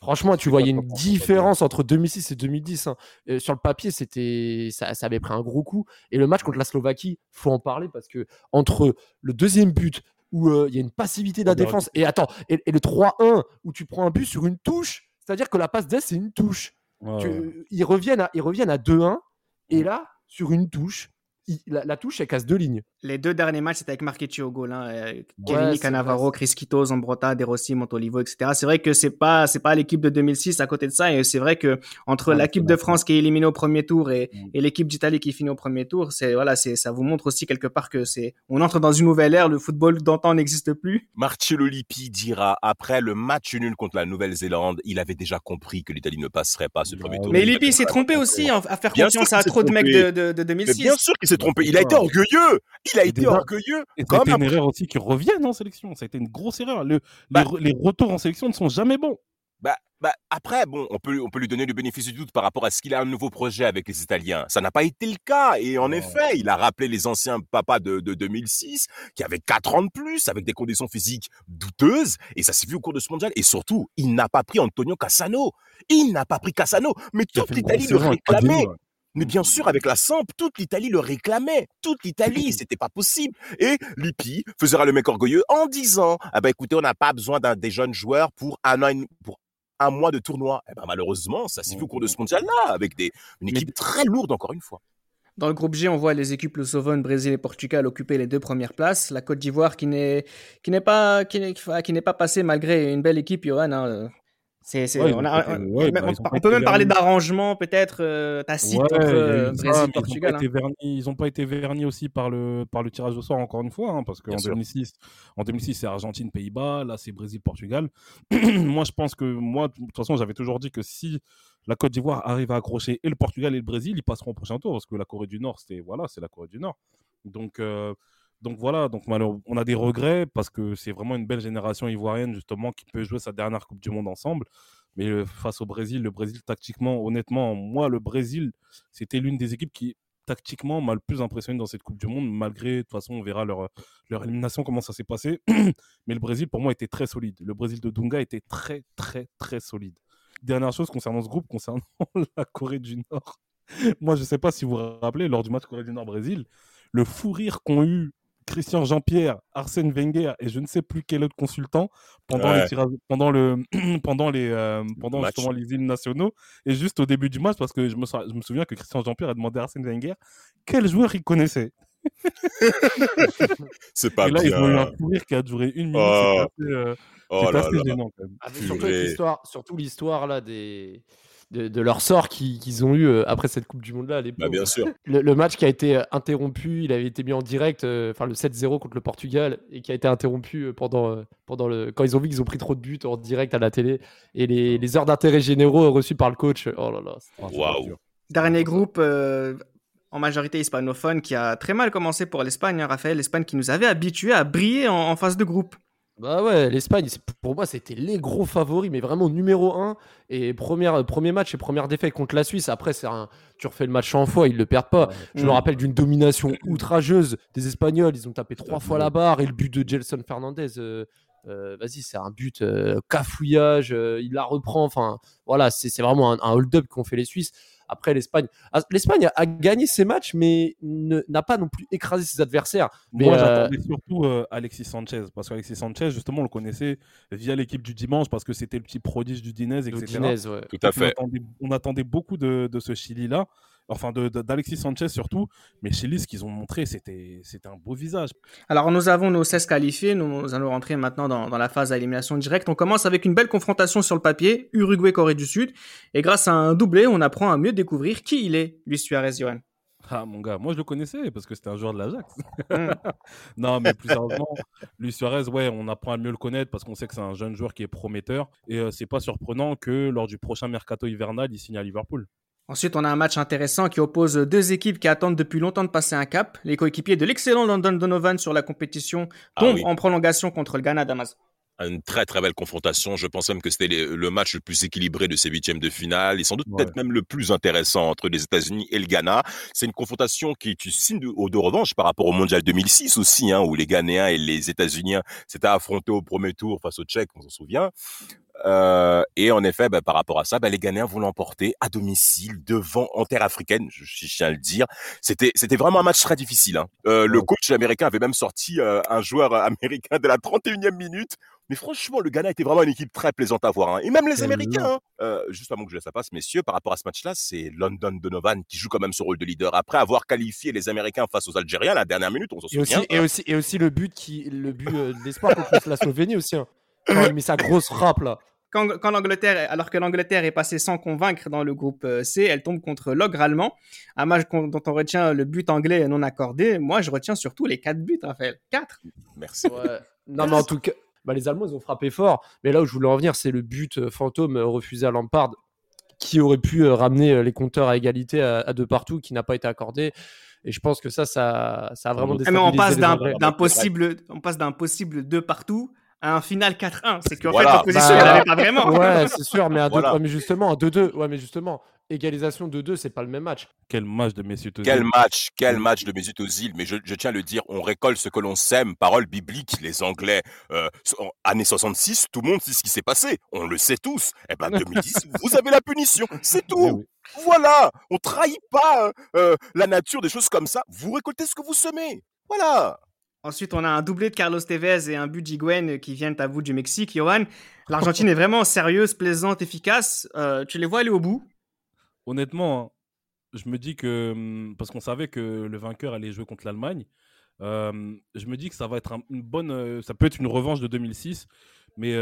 Speaker 5: franchement, tu voyais une différence entre 2006 et 2010. hein. Euh, sur le papier, c'était, ça, ça avait pris un gros coup. Et le match contre la Slovaquie, faut en parler parce que entre le deuxième but où euh, il y a une passivité de la
Speaker 3: mais
Speaker 5: défense et attends, et, et le 3-1 où tu prends un but sur une touche, c'est-à-dire que la passe d'Est c'est une touche.
Speaker 3: Ouais,
Speaker 5: Tu-
Speaker 3: ouais.
Speaker 5: ils reviennent à, ils reviennent à 2-1 et là sur une touche, la touche elle casse deux lignes.
Speaker 2: Les deux derniers matchs, c'était avec Marchetti au goal. Hein,
Speaker 5: Ouais,
Speaker 2: Chiellini, Cannavaro,
Speaker 5: vrai,
Speaker 2: Chris Quito, Zambrotta, De Rossi, Montolivo, etc. C'est vrai que c'est pas, c'est pas l'équipe de 2006 à côté de ça. Et c'est vrai que entre
Speaker 3: Ouais,
Speaker 2: l'équipe de. France qui est éliminée au premier tour et,
Speaker 3: Mm.
Speaker 2: et l'équipe d'Italie qui finit au premier tour, c'est, voilà, c'est, ça vous montre aussi quelque part que c'est, on entre dans une nouvelle ère. Le football d'antan n'existe plus.
Speaker 4: Marcello Lippi dira après le match nul contre la Nouvelle-Zélande, il avait déjà compris que l'Italie ne passerait pas ce premier tour.
Speaker 2: Mais Lippi s'est trompé aussi en- à faire
Speaker 4: Bien
Speaker 2: confiance à trop de mecs de, de, de
Speaker 4: Mais
Speaker 2: 2006.
Speaker 4: bien sûr qu'il s'est trompé. Il a été orgueilleux. Il a été
Speaker 3: déjà-
Speaker 4: orgueilleux.
Speaker 3: Et ça a été une
Speaker 4: après-
Speaker 3: erreur aussi qu'ils reviennent en sélection. Ça a été une grosse erreur. Le-
Speaker 4: Bah-
Speaker 3: les, re- les retours en sélection ne sont jamais bons.
Speaker 4: Bah, bah, après, bon, on peut, on peut lui donner le bénéfice du doute par rapport à ce qu'il a un nouveau projet avec les Italiens. Ça n'a pas été le cas. Et en
Speaker 3: Ouais.
Speaker 4: effet, il a rappelé les anciens papas de, de 2006 qui avaient 4 ans de plus avec des conditions physiques douteuses. Et ça s'est vu au cours de ce mondial. Et surtout, il n'a pas pris Antonio Cassano. Il n'a pas pris Cassano. Mais toute l'Italie le réclamait. Mais bien sûr, avec la Samp, toute l'Italie le réclamait. Toute l'Italie, <laughs> c'était pas possible. Et Lippi faisera le mec orgueilleux en disant, ah ben écoutez, on n'a pas besoin d'un des jeunes joueurs pour un an, et demi- pour un mois de tournoi. Eh ben malheureusement, ça s'est vu au cours de ce mondial-là, avec des, une
Speaker 3: Mais-
Speaker 4: équipe très lourde encore une fois.
Speaker 2: Dans le groupe G, on voit les équipes Slovène, Brésil et Portugal occuper les deux premières places. La Côte d'Ivoire qui n'est qui n'est pas qui n'est qui n'est pas passée malgré une belle équipe, Johan. hein. C'est, c'est-
Speaker 3: Ouais,
Speaker 2: on, a-
Speaker 3: ouais, bah,
Speaker 2: on- on peut même parler d'arrangement peut-être euh, tacite
Speaker 3: Ouais,
Speaker 2: entre euh, Brésil
Speaker 3: ils
Speaker 2: Portugal.
Speaker 3: pas
Speaker 2: hein.
Speaker 3: Ils n'ont pas été vernis aussi par le, par le tirage au sort, encore une fois, hein, parce qu'en
Speaker 4: Bien sûr.
Speaker 3: 2006, en 2006, c'est Argentine, Pays-Bas, là, c'est Brésil, Portugal. <clears throat> moi, je pense que, moi, de toute façon, j'avais toujours dit que si la Côte d'Ivoire arrive à accrocher et le Portugal et le Brésil, ils passeront au prochain tour, parce que la Corée du Nord, c'était, voilà, c'est la Corée du Nord. Donc, euh, donc voilà, donc on a des regrets parce que c'est vraiment une belle génération ivoirienne justement qui peut jouer sa dernière Coupe du Monde ensemble. Mais euh, face au Brésil, le Brésil tactiquement, honnêtement, moi le Brésil, c'était l'une des équipes qui tactiquement m'a le plus impressionné dans cette Coupe du Monde, malgré, de toute façon, on verra leur, leur élimination, comment ça s'est passé. <clears throat> Mais le Brésil, pour moi, était très solide. Le Brésil de Dunga était très, très, très solide. Dernière chose concernant ce groupe, concernant <laughs> la Corée du Nord. Moi, je ne sais pas si vous vous rappelez, lors du match Corée du Nord-Brésil, le fou rire qu'ont eu Christian Jean-Pierre, Arsène Wenger et je ne sais plus quel autre consultant pendant
Speaker 4: Ouais.
Speaker 3: les tirages, pendant le, <clears throat> pendant les, euh, pendant justement les îles nationaux et juste au début du match parce que je me, sou- je me souviens que Christian Jean-Pierre a demandé à Arsène Wenger quel joueur il connaissait. <laughs>
Speaker 4: C'est pas
Speaker 3: et là, ils ont eu un
Speaker 4: bien.
Speaker 3: fou rire qui a duré une minute.
Speaker 4: Oh.
Speaker 3: C'était assez, euh,
Speaker 4: Oh
Speaker 3: assez gênant quand même.
Speaker 5: Ah, avec l'histoire, surtout l'histoire là des de, de leur sort qu'ils ont eu euh, après cette Coupe du Monde là. Les
Speaker 4: Bah,
Speaker 5: pauvres.
Speaker 4: bien sûr.
Speaker 5: le, le match qui a été euh, interrompu, il avait été mis en direct, euh, enfin le 7-0 contre le Portugal, et qui a été interrompu pendant, pendant le. Quand ils ont vu qu'ils ont pris trop de buts en direct à la télé, et les, les heures d'intérêt généraux reçues par le coach. Oh là là.
Speaker 4: Waouh.
Speaker 2: Dernier groupe euh, en majorité hispanophone qui a très mal commencé pour l'Espagne. hein, Raphaël, l'Espagne qui nous avait habitués à briller en, en phase de groupe.
Speaker 5: Bah ouais, l'Espagne, pour moi, c'était les gros favoris, mais vraiment numéro un. Et première, premier match et première défaite contre la Suisse. Après, c'est un, tu refais le match en fois, ils le perdent pas. Je me
Speaker 2: Mm.
Speaker 5: rappelle d'une domination outrageuse des Espagnols. Ils ont tapé trois fois la barre et le but de Gelson Fernandez. euh, euh, Vas-y, c'est un but euh, cafouillage. euh, il la reprend. Enfin, voilà, c'est c'est vraiment un, un hold-up qu'ont fait les Suisses. Après, l'Espagne, ah, l'Espagne a, a gagné ses matchs, mais ne- n'a pas non plus écrasé ses adversaires. Mais
Speaker 3: Moi,
Speaker 5: euh,
Speaker 3: j'attendais surtout euh, Alexis Sanchez. Parce qu'Alexis Sanchez, justement, on le connaissait via l'équipe du dimanche parce que c'était le petit prodige du Dinez, etc.
Speaker 5: Ouais.
Speaker 4: Tout à
Speaker 3: Donc, on,
Speaker 4: fait.
Speaker 3: attendait, on attendait beaucoup de, de ce Chili-là. Enfin, d'Alexis Sanchez surtout. Mais Chili, ce qu'ils ont montré, c'était un beau visage.
Speaker 2: Alors nous avons nos 16 qualifiés, nous allons rentrer maintenant dans, dans la phase à élimination directe. On commence avec une belle confrontation sur le papier, Uruguay-Corée du Sud. Et grâce à un doublé, on apprend à mieux découvrir qui il est, Luis Suarez Johan.
Speaker 3: Ah, mon gars, moi, je le connaissais parce que c'était un joueur de l'Ajax.
Speaker 2: Mm. <laughs>
Speaker 3: non, mais plus sérieusement, Luis Suarez, ouais, on apprend à mieux le connaître parce qu'on sait que c'est un jeune joueur qui est prometteur. Et euh, c'est pas surprenant que lors du prochain mercato hivernal, il signe à Liverpool.
Speaker 2: Ensuite, on a un match intéressant qui oppose deux équipes qui attendent depuis longtemps de passer un cap. Les coéquipiers de l'excellent London Donovan sur la compétition
Speaker 4: Ah
Speaker 2: tombent
Speaker 4: oui.
Speaker 2: en prolongation contre le Ghana Damas.
Speaker 4: Une très très belle confrontation. Je pense même que c'était le match le plus équilibré de ces huitièmes de finale et sans doute
Speaker 3: Ouais.
Speaker 4: peut-être même le plus intéressant entre les États-Unis et le Ghana. C'est une confrontation qui est une signe de revanche par rapport au Mondial 2006 aussi, hein, où les Ghanéens et les États-Unis s'étaient affrontés au premier tour face aux Tchèques, on s'en souvient. Euh, et en effet, bah, par rapport à ça, bah, les Ghanéens vont l'emporter à domicile devant en terre africaine, je, je tiens à le dire. C'était c'était vraiment un match très difficile. Hein. Euh, Le coach américain avait même sorti euh, un joueur américain de la 31e minute. Mais franchement, le Ghana était vraiment une équipe très plaisante à voir. hein. Et même les Américains. hein. Euh, juste avant que je laisse la passe, messieurs, par rapport à ce match-là, c'est London Donovan qui joue quand même ce rôle de leader. Après avoir qualifié les Américains face aux Algériens à la dernière minute, on s'en
Speaker 5: Et aussi,
Speaker 4: souvient.
Speaker 5: et, aussi, et aussi le but, qui, le but euh, de l'espoir contre la Slovénie aussi. Quand il met sa grosse frappe là.
Speaker 2: Quand, quand l'Angleterre, alors que l'Angleterre est passée sans convaincre dans le groupe euh, C, elle tombe contre l'ogre allemand. Un match dont on retient le but anglais non accordé. Moi, je retiens surtout les quatre buts, Raphaël. Quatre.
Speaker 4: Merci. <laughs>
Speaker 5: Non, mais en tout cas, bah, les Allemands, ils ont frappé fort. Mais là où je voulais en venir, c'est le but euh, fantôme euh, refusé à Lampard qui aurait pu ramener les compteurs à égalité à, à deux partout, qui n'a pas été accordé. Et je pense que ça, ça, ça a vraiment
Speaker 3: Ah,
Speaker 2: Ah, mais on
Speaker 5: déstabilisé
Speaker 2: passe d'un possible, on passe d'un possible deux partout à un final 4-1. C'est qu'en
Speaker 4: Voilà.
Speaker 2: fait, l'opposition,
Speaker 5: Bah,
Speaker 2: il n'y en avait pas vraiment.
Speaker 5: Ouais, c'est sûr, mais, à deux-
Speaker 4: Voilà.
Speaker 5: ouais, mais justement, à 2-2, ouais, mais justement, égalisation 2-2, c'est pas le même match.
Speaker 3: Quel match de messieurs Tozil.
Speaker 4: Quel match, quel match de Mesut Özil. Mais je, je tiens à le dire, on récolte ce que l'on sème. Parole biblique, les Anglais. Euh, année 66, tout le monde sait ce qui s'est passé. On le sait tous. Eh ben 2010, <laughs> vous avez la punition. C'est
Speaker 5: Eh
Speaker 4: tout.
Speaker 5: oui.
Speaker 4: Voilà. On trahit pas euh, euh, la nature des choses comme ça. Vous récoltez ce que vous semez. Voilà.
Speaker 2: Ensuite, on a un doublé de Carlos Tevez et un but d'Higuain qui viennent à vous du Mexique. Johan, l'Argentine est vraiment sérieuse, plaisante, efficace. Euh, tu les vois aller au bout?
Speaker 3: Honnêtement, je me dis que, hum, parce qu'on savait que le vainqueur allait jouer contre l'Allemagne, euh, je me dis que ça va être un- une bonne, euh, ça peut être une revanche de 2006, mais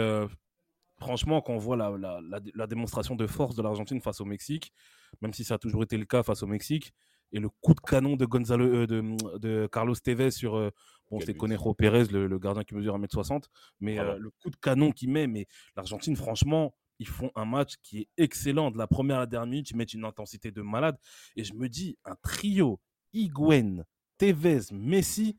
Speaker 3: franchement, quand on voit la démonstration de force de l'Argentine face au Mexique, même si ça a toujours été le cas face au Mexique, et le coup de canon de Gonzalo, euh, de, de Carlos Tevez sur, euh, bon, c'est. Conejo Pérez, le, le gardien qui mesure 1m60, mais
Speaker 4: Voilà.
Speaker 3: euh, le coup de canon qu'il met, mais l'Argentine, franchement, ils font un match qui est excellent. De la première à la dernière minute, ils mettent une intensité de malade. Et je me dis, un trio, Higuain, Tevez, Messi,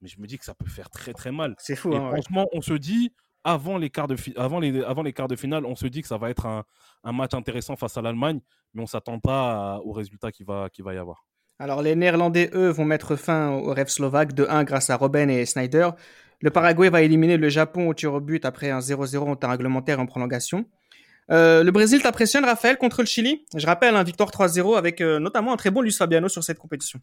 Speaker 3: mais je me dis que ça peut faire très très mal.
Speaker 2: C'est fou,
Speaker 3: Et
Speaker 2: hein, ouais.
Speaker 3: franchement, on se dit, avant les, quarts de avant, les, avant les quarts de finale, on se dit que ça va être un, un match intéressant face à l'Allemagne, mais on ne s'attend pas à- au résultat qu'il va, qu'il va y avoir.
Speaker 2: Alors, les Néerlandais, eux, vont mettre fin au rêve slovaque de 1 grâce à Robben et Snyder. Le Paraguay va éliminer le Japon au tir au but après un 0-0 en temps réglementaire en prolongation. Euh, le Brésil t'impressionne, Raphaël, contre le Chili? Je rappelle, un victoire 3-0 avec euh, notamment un très bon Luis Fabiano sur cette compétition.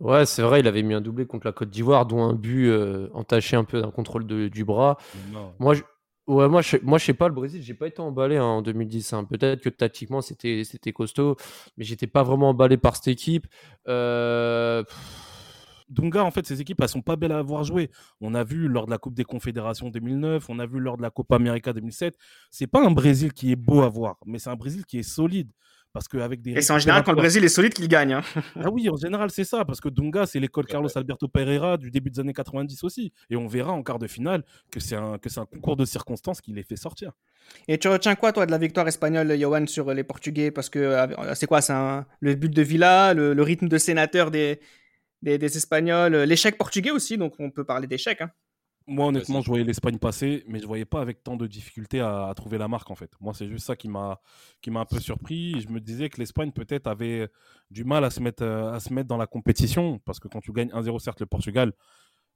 Speaker 5: Ouais, c'est vrai, il avait mis un doublé contre la Côte d'Ivoire, dont un but euh, entaché un peu d'un contrôle de- du bras.
Speaker 3: Non.
Speaker 5: Moi, je, ouais, moi, je, moi, je sais pas, le Brésil, j'ai pas été emballé hein, en 2010. hein. Peut-être que tactiquement, c'était, c'était costaud, mais j'étais pas vraiment emballé par cette équipe. Euh,
Speaker 3: Dunga, en fait, ces équipes, elles sont pas belles à avoir joué. On a vu lors de la Coupe des Confédérations 2009, on a vu lors de la Copa América 2007. C'est pas un Brésil qui est beau à voir, mais c'est un Brésil qui est solide. Parce qu'avec des
Speaker 2: Et c'est en général quand le Brésil est solide qu'il gagne. hein. <laughs>
Speaker 3: Ah oui, en général, c'est ça, parce que Dunga, c'est l'école Carlos Alberto Pereira du début des années 90 aussi. Et on verra en quart de finale que c'est un, que c'est un concours de circonstances qui les fait sortir.
Speaker 2: Et tu retiens quoi, toi, de la victoire espagnole, Johan, sur les Portugais? Parce que euh, c'est quoi C'est un- le but de Villa, le, le rythme de sénateur des, des, des Espagnols, l'échec portugais aussi, donc on peut parler d'échec. hein.
Speaker 3: Moi, honnêtement, je voyais l'Espagne passer, mais je voyais pas avec tant de difficultés à, à trouver la marque, en fait. Moi, c'est juste ça qui m'a qui m'a un peu surpris. Je me disais que l'Espagne, peut-être, avait du mal à se, mettre, euh, à se mettre dans la compétition, parce que quand tu gagnes 1-0, certes, le Portugal,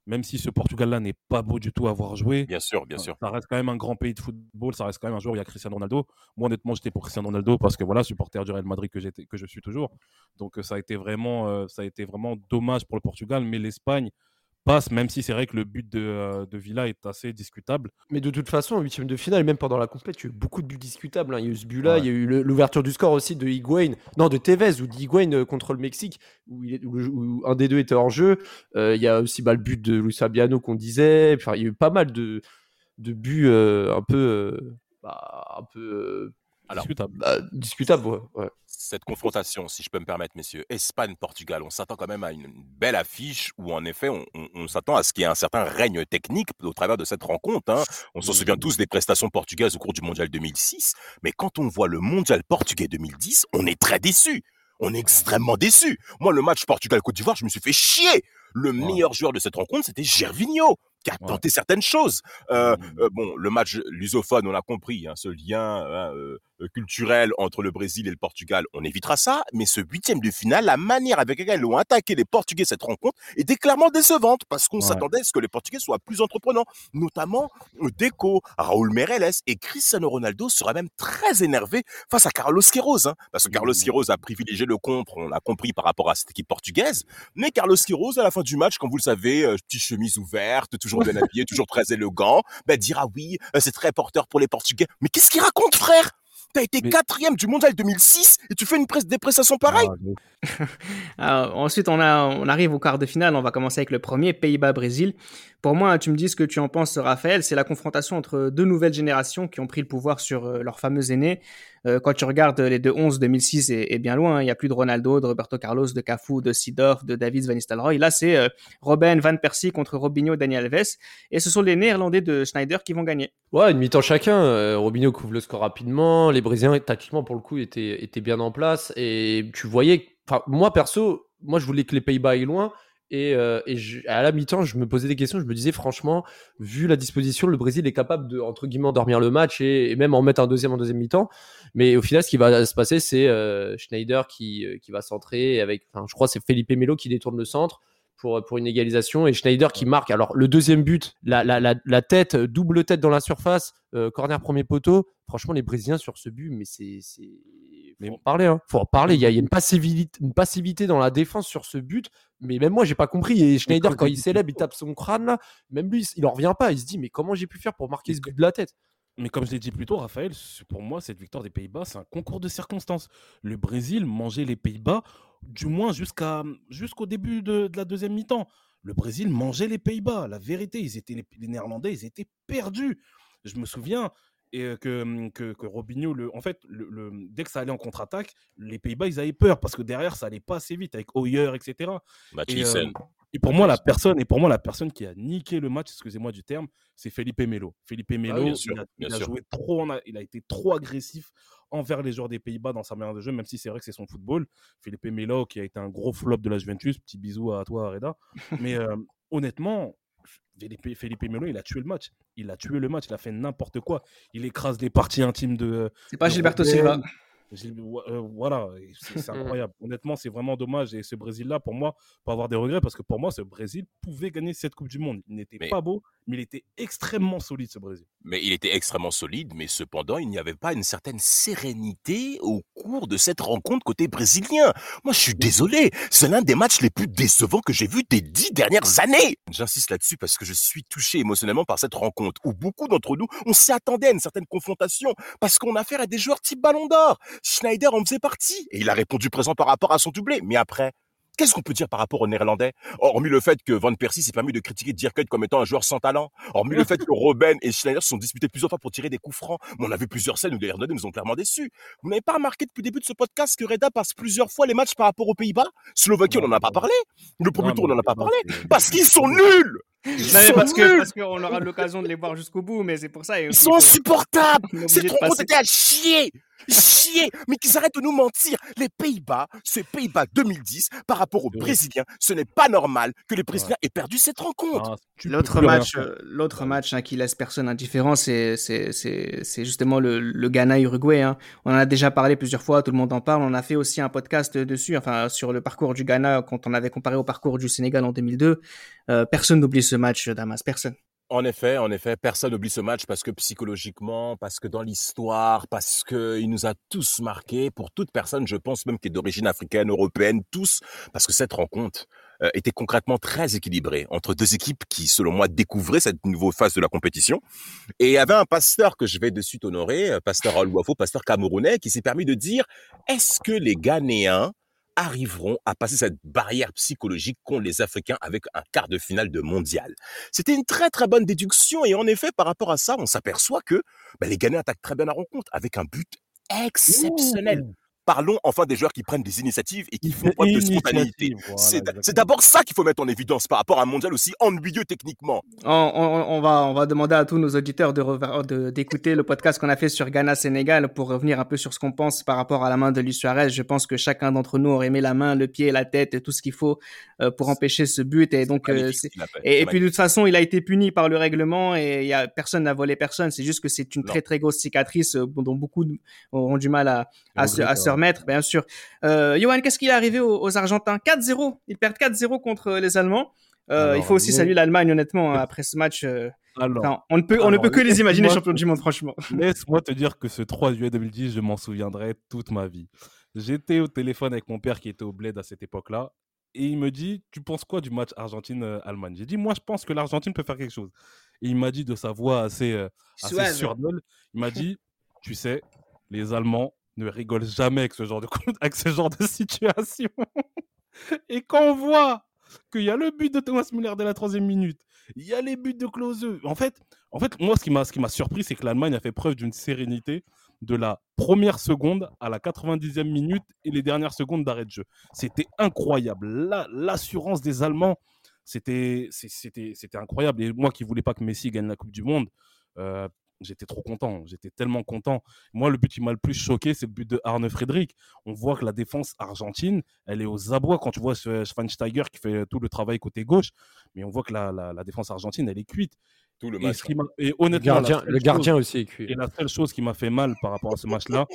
Speaker 3: même si ce Portugal-là n'est pas beau du tout à voir jouer.
Speaker 4: Bien sûr, bien sûr.
Speaker 3: Ça reste quand même un grand pays de football, ça reste quand même un joueur où il y a Cristiano Ronaldo. Moi, honnêtement, j'étais pour Cristiano Ronaldo parce que voilà, supporter du Real Madrid que, que je suis toujours. Donc, ça a, été vraiment, ça a été vraiment dommage pour le Portugal, mais l'Espagne passe, même si c'est vrai que le but de, de, Villa est assez discutable.
Speaker 5: Mais de toute façon, en huitième de finale, même pendant la compète, il y a eu beaucoup de buts discutables. Hein. Il y a eu ce but-là, il y a eu l'ouverture du score aussi de Higuain, non, de Tevez ou d'Higuain contre le Mexique, où, il est, où, un des deux était en jeu. il y a aussi bah, le but de Luis Fabiano qu'on disait. Enfin, il y a eu pas mal de, de buts un peu. Bah, un peu
Speaker 3: alors, discutable.
Speaker 5: Bah, discutable, ouais
Speaker 4: cette confrontation, si je peux me permettre, messieurs, Espagne-Portugal, on s'attend quand même à une belle affiche où, en effet, on, s'attend à ce qu'il y ait un certain règne technique au travers de cette rencontre. Hein. On s'en souvient tous des prestations portugaises au cours du Mondial 2006, mais quand on voit le Mondial portugais 2010, on est très déçu. On est extrêmement déçu. Moi, le match Portugal-Côte d'Ivoire, je me suis fait chier. Le meilleur joueur de cette rencontre, c'était Gervinho qui a tenté certaines choses. Euh, mmh. euh, bon, le match lusophone, on a compris, hein, ce lien hein, euh, culturel entre le Brésil et le Portugal, on évitera ça. Mais ce huitième de finale, la manière avec laquelle ont attaqué les Portugais cette rencontre était clairement décevante parce qu'on s'attendait à ce que les Portugais soient plus entreprenants, notamment Deco, Raúl Meireles et Cristiano Ronaldo sera même très énervé face à Carlos Queiroz, hein, parce que Carlos mmh. Queiroz a privilégié le contre, on a compris par rapport à cette équipe portugaise. Mais Carlos Queiroz, à la fin du match, comme vous le savez, petite chemise ouverte, toujours bien habillé, toujours très élégant, ben dire ah oui, euh, c'est très porteur pour les Portugais. Mais qu'est-ce qu'il raconte, frère? T'as été quatrième du mondial 2006 et tu fais une presse dépressation pareille <laughs>
Speaker 2: ah, Ensuite, on, a, on arrive au quart de finale. On va commencer avec le premier, Pays-Bas-Brésil. Pour moi, tu me dis ce que tu en penses, Raphaël. C'est la confrontation entre deux nouvelles générations qui ont pris le pouvoir sur euh, leurs fameux aînés. Euh, quand tu regardes les deux 11 2006 est, bien loin. Hein. Il n'y a plus de Ronaldo, de Roberto Carlos, de Cafu, de Sidorf, de David Van Nistelrooy. Là, c'est euh, Van Persie contre Robinho, Daniel Alves. Et ce sont les Néerlandais de Schneider qui vont gagner.
Speaker 5: Ouais, une mi-temps chacun. Robinho couvre le score rapidement. Les Brésiliens, tactiquement, pour le coup, étaient, étaient bien en place. Et tu voyais. Moi, perso, moi, je voulais que les Pays-Bas aillent loin. Et, euh, et à la mi-temps, je me posais des questions. Je me disais, franchement, vu la disposition, le Brésil est capable de, entre guillemets, dormir le match et, même en mettre un deuxième en deuxième mi-temps. Mais au final, ce qui va se passer, c'est euh, Schneider qui, euh, qui va centrer avec, enfin, je crois, c'est Felipe Melo qui détourne le centre pour, pour une égalisation et Schneider qui marque. Alors, le deuxième but, la, la, la, la tête, double tête dans la surface, corner premier poteau. Franchement, les Brésiliens sur ce but, mais c'est mais faut en parler, hein. Faut en parler. Il y, a, une <laughs> passivité, une passivité dans la défense sur ce but. Mais même moi, j'ai pas compris. Et Schneider, quand il célèbre, il tape son crâne là. Même lui, il en revient pas. Il se dit, mais comment j'ai pu faire pour marquer ce but de la tête?
Speaker 3: mais comme je l'ai dit plus tôt, Raphaël, pour moi, cette victoire des Pays-Bas, c'est un concours de circonstances. Le Brésil mangeait les Pays-Bas, du moins jusqu'à jusqu'au début de, la deuxième mi-temps. Le Brésil mangeait les Pays-Bas. La vérité, ils étaient les Néerlandais, ils étaient perdus. Je me souviens, et que, que, que, Robinho, le, en fait, le, dès que ça allait en contre-attaque, les Pays-Bas, ils avaient peur parce que derrière, ça allait pas assez vite avec Hoyer, etc. Et, et, pour moi, la personne, et pour moi, la personne qui a niqué le match, excusez-moi du terme, c'est Felipe Melo. Felipe ah Melo, il, a, joué trop, il a été trop agressif envers les joueurs des Pays-Bas dans sa manière de jeu, même si c'est vrai que c'est son football. Felipe Melo, qui a été un gros flop de la Juventus, petit bisou à toi, Reda. Mais <laughs> honnêtement, Felipe, Melo, il a tué le match. Il a tué le match. Il a fait n'importe quoi. Il écrase les parties intimes de.
Speaker 2: C'est pas Gilberto Silva.
Speaker 3: Euh, voilà, c'est incroyable. Honnêtement, c'est vraiment dommage. Et ce Brésil-là, pour moi, pour avoir des regrets, parce que pour moi, ce Brésil pouvait gagner cette Coupe du Monde. Il n'était pas beau, mais il était extrêmement solide, ce Brésil.
Speaker 4: Mais il était extrêmement solide, mais cependant, il n'y avait pas une certaine sérénité au cours de cette rencontre côté brésilien. Moi, je suis désolé. C'est l'un des matchs les plus décevants que j'ai vus des dix dernières années. J'insiste là-dessus parce que je suis touché émotionnellement par cette rencontre où beaucoup d'entre nous, on s'y attendait à une certaine confrontation parce qu'on a affaire à des joueurs type Ballon d'Or. Schneider en faisait partie et il a répondu présent par rapport à son doublé. Mais après, Qu'est-ce qu'on peut dire par rapport aux Néerlandais? Hormis le fait que Van Persie s'est permis de critiquer Dirk comme étant un joueur sans talent. Hormis le fait que Robben et Schneider se sont disputés plusieurs fois pour tirer des coups francs. Mais on a vu plusieurs scènes où les Néerlandais nous ont clairement déçus. Vous n'avez pas remarqué depuis le début de ce podcast que Reda passe plusieurs fois les matchs par rapport aux Pays-Bas? Slovaquie, on n'en a pas parlé. Le premier tour, on n'en a pas parlé. Parce qu'ils sont nuls
Speaker 2: ils sont parce que parce qu'on aura l'occasion de les voir jusqu'au bout, mais c'est pour ça.
Speaker 4: Ils sont insupportables. Cette rencontre était à chier. chier, mais qu'ils arrêtent de nous mentir. Les Pays-Bas, c'est Pays-Bas 2010 par rapport aux
Speaker 3: Oui.
Speaker 4: Brésiliens. Ce n'est pas normal que les Brésiliens aient perdu cette rencontre.
Speaker 2: L'autre match, euh, l'autre match hein, qui laisse personne indifférent, c'est c'est c'est c'est justement le, le Ghana-Uruguay. Hein. On en a déjà parlé plusieurs fois, tout le monde en parle. On a fait aussi un podcast dessus, enfin sur le parcours du Ghana quand on avait comparé au parcours du Sénégal en 2002. Euh, personne n'oublie ce match, Damas. Personne.
Speaker 4: En effet, en effet, personne n'oublie ce match parce que psychologiquement, parce que dans l'histoire, parce que il nous a tous marqués, pour toute personne, je pense même qui est d'origine africaine, européenne, tous, parce que cette rencontre euh, était concrètement très équilibrée entre deux équipes qui, selon moi, découvraient cette nouvelle phase de la compétition. Et il y avait un pasteur que je vais de suite honorer, euh, pasteur Alouafo, pasteur camerounais, qui s'est permis de dire, est-ce que les Ghanéens arriveront à passer cette barrière psychologique qu'ont les Africains avec un quart de finale de mondial. C'était une très très bonne déduction et en effet, par rapport à ça, on s'aperçoit que ben, les Ghanéens attaquent très bien la rencontre avec un but exceptionnel. Parlons enfin des joueurs qui prennent des initiatives et qui font preuve de spontanéité.
Speaker 3: Voilà,
Speaker 4: C'est d'abord ça qu'il faut mettre en évidence par rapport à un mondial aussi ennuyeux techniquement.
Speaker 2: On, on, on va, on va demander à tous nos auditeurs de rever- de- d'écouter le podcast qu'on a fait sur Ghana-Sénégal pour revenir un peu sur ce qu'on pense par rapport à la main de Luis Suarez. Je pense que chacun d'entre nous aurait aimé la main, le pied, la tête et tout ce qu'il faut euh, pour empêcher ce but. Et donc, euh, et, puis de toute façon, il a été puni par le règlement et y a personne n'a volé personne. C'est juste que c'est une
Speaker 4: Non.
Speaker 2: très très grosse cicatrice euh, dont beaucoup de- auront du mal à, à, se, à se remettre, bien sûr. Euh, Johan, qu'est-ce qui est arrivé aux, aux Argentins? 4-0. Ils perdent 4-0 contre les Allemands. Euh,
Speaker 3: Alors,
Speaker 2: il faut aussi saluer l'Allemagne, honnêtement, hein, <laughs> après ce match. euh,
Speaker 3: Alors,
Speaker 2: on ne peut, on ne peut que les imaginer champions du monde, franchement. <laughs>
Speaker 3: Laisse-moi te dire que ce 3 juillet 2010, je m'en souviendrai toute ma vie. J'étais au téléphone avec mon père qui était au bled à cette époque-là. Et il me dit, tu penses quoi du match Argentine-Allemagne? J'ai dit, moi, je pense que l'Argentine peut faire quelque chose. Et il m'a dit de sa voix assez, euh, assez il m'a dit, tu sais, les Allemands ne rigolent jamais avec ce genre de, <laughs> avec ce genre de situation. <laughs> Et quand on voit qu'il y a le but de Thomas Müller dès la troisième minute, il y a les buts de Klose. En fait, en fait moi, ce qui m'a ce surpris, c'est que l'Allemagne a fait preuve d'une sérénité de la première seconde à la 90e minute et les dernières secondes d'arrêt de jeu. C'était incroyable. La- L'assurance des Allemands, c'était incroyable. Et moi qui voulais pas que Messi gagne la Coupe du Monde, euh, j'étais trop content. J'étais tellement content. Moi, le but qui m'a le plus choqué, c'est le but de Arne Friedrich. On voit que la défense argentine, elle est aux abois quand tu vois ce Schweinsteiger qui fait tout le travail côté gauche. Mais on voit que la, la- la défense argentine, elle est cuite.
Speaker 4: Tout le
Speaker 3: Et,
Speaker 4: match.
Speaker 3: et honnêtement,
Speaker 5: gardien, le
Speaker 3: chose-
Speaker 5: gardien aussi est cuit.
Speaker 3: et la seule chose qui m'a fait mal par rapport à ce match-là,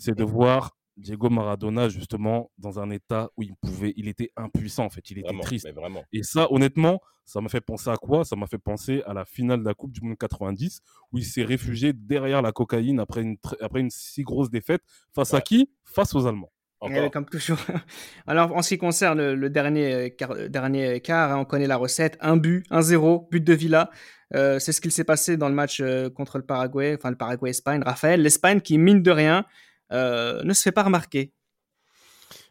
Speaker 3: c'est de voir Diego Maradona justement dans un état où il pouvait, il était impuissant en fait, il était
Speaker 4: Vraiment,
Speaker 3: triste.
Speaker 4: mais vraiment.
Speaker 3: Et ça, honnêtement, ça m'a fait penser à quoi? Ça m'a fait penser à la finale de la Coupe du Monde 90 où il s'est réfugié derrière la cocaïne après une, après une si grosse défaite. Face à qui? Face aux Allemands.
Speaker 2: Eh,
Speaker 4: Encore.
Speaker 2: comme toujours. <laughs> Alors, en ce qui concerne le, le dernier, euh, quart, euh, dernier quart, hein, on connaît la recette. Un but, un zéro, but de Villa. Euh, c'est ce qu'il s'est passé dans le match euh, contre le Paraguay, enfin le Paraguay-Espagne. Raphaël, l'Espagne qui, mine de rien, ne se fait pas remarquer.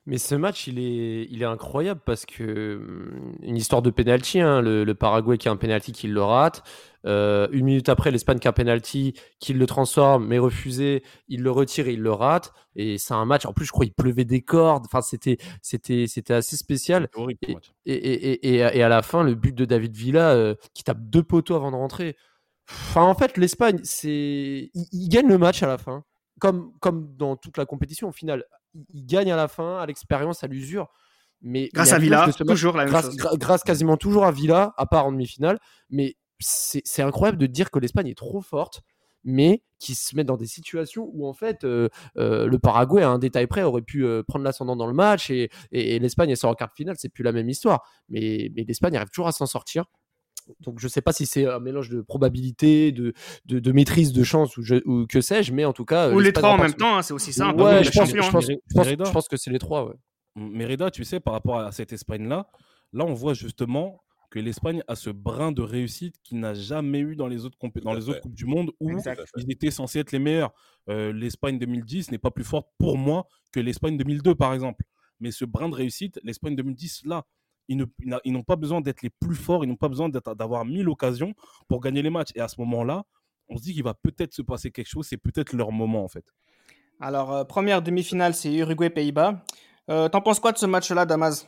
Speaker 5: Mais ce match, il est, il est incroyable parce que hum, une histoire de penalty, hein, le, le Paraguay qui a un penalty qui le rate. Euh, une minute après, l'Espagne qui a un penalty qui le transforme, mais refusé, il le retire et il le rate. Et c'est un match. En plus, je crois il pleuvait des cordes. Enfin, c'était, c'était, c'était assez spécial.
Speaker 3: Horrible
Speaker 5: Et,
Speaker 3: match.
Speaker 5: et, et, et, et à la fin, le but de David Villa euh, qui tape deux poteaux avant de rentrer. Enfin, en fait, l'Espagne, c'est, il, il gagne le match à la fin, comme, comme dans toute la compétition. Au final, il, il gagne à la fin, à l'expérience, à l'usure. Mais
Speaker 2: Grâce à Villa, toujours la même
Speaker 5: grâce,
Speaker 2: chose.
Speaker 5: grâce quasiment toujours à Villa, à part en demi-finale. Mais c'est c'est incroyable de dire que l'Espagne est trop forte, mais qui se met dans des situations où en fait euh, euh, le Paraguay à un détail près aurait pu euh, prendre l'ascendant dans le match et, et- et l'Espagne elle sort en quart de finale, c'est plus la même histoire. Mais, mais l'Espagne arrive toujours à s'en sortir. Donc je sais pas si c'est un mélange de probabilité, de, de, de maîtrise, de chance ou, je- ou que sais-je, mais en tout cas.
Speaker 2: Ou les
Speaker 5: l'Espagne
Speaker 2: trois en même temps, hein, c'est aussi ça. peu
Speaker 5: Ouais,
Speaker 2: comme
Speaker 5: je
Speaker 2: le
Speaker 5: pense,
Speaker 2: champion,
Speaker 5: je
Speaker 2: hein.
Speaker 5: pense- je pense-
Speaker 3: Mérida.
Speaker 5: je pense que c'est les trois. Ouais.
Speaker 3: Mérida, tu sais, par rapport à cette Espagne-là, là, on voit justement que l'Espagne a ce brin de réussite qu'il n'a jamais eu dans les autres, dans les autres Coupes du Monde où
Speaker 2: Exact.
Speaker 4: Tout à fait.
Speaker 3: ils étaient censés être les meilleurs. Euh, L'Espagne 2010 n'est pas plus forte pour moi que l'Espagne 2002, par exemple. Mais ce brin de réussite, l'Espagne 2010, là, ils n'ont pas besoin d'être les plus forts, ils n'ont pas besoin d'avoir mille occasions pour gagner les matchs. Et à ce moment-là, on se dit qu'il va peut-être se passer quelque chose, c'est peut-être leur moment, en fait.
Speaker 2: Alors, euh, première demi-finale, c'est Uruguay-Pays-Bas. Euh, T'en penses quoi de ce match-là, Damas?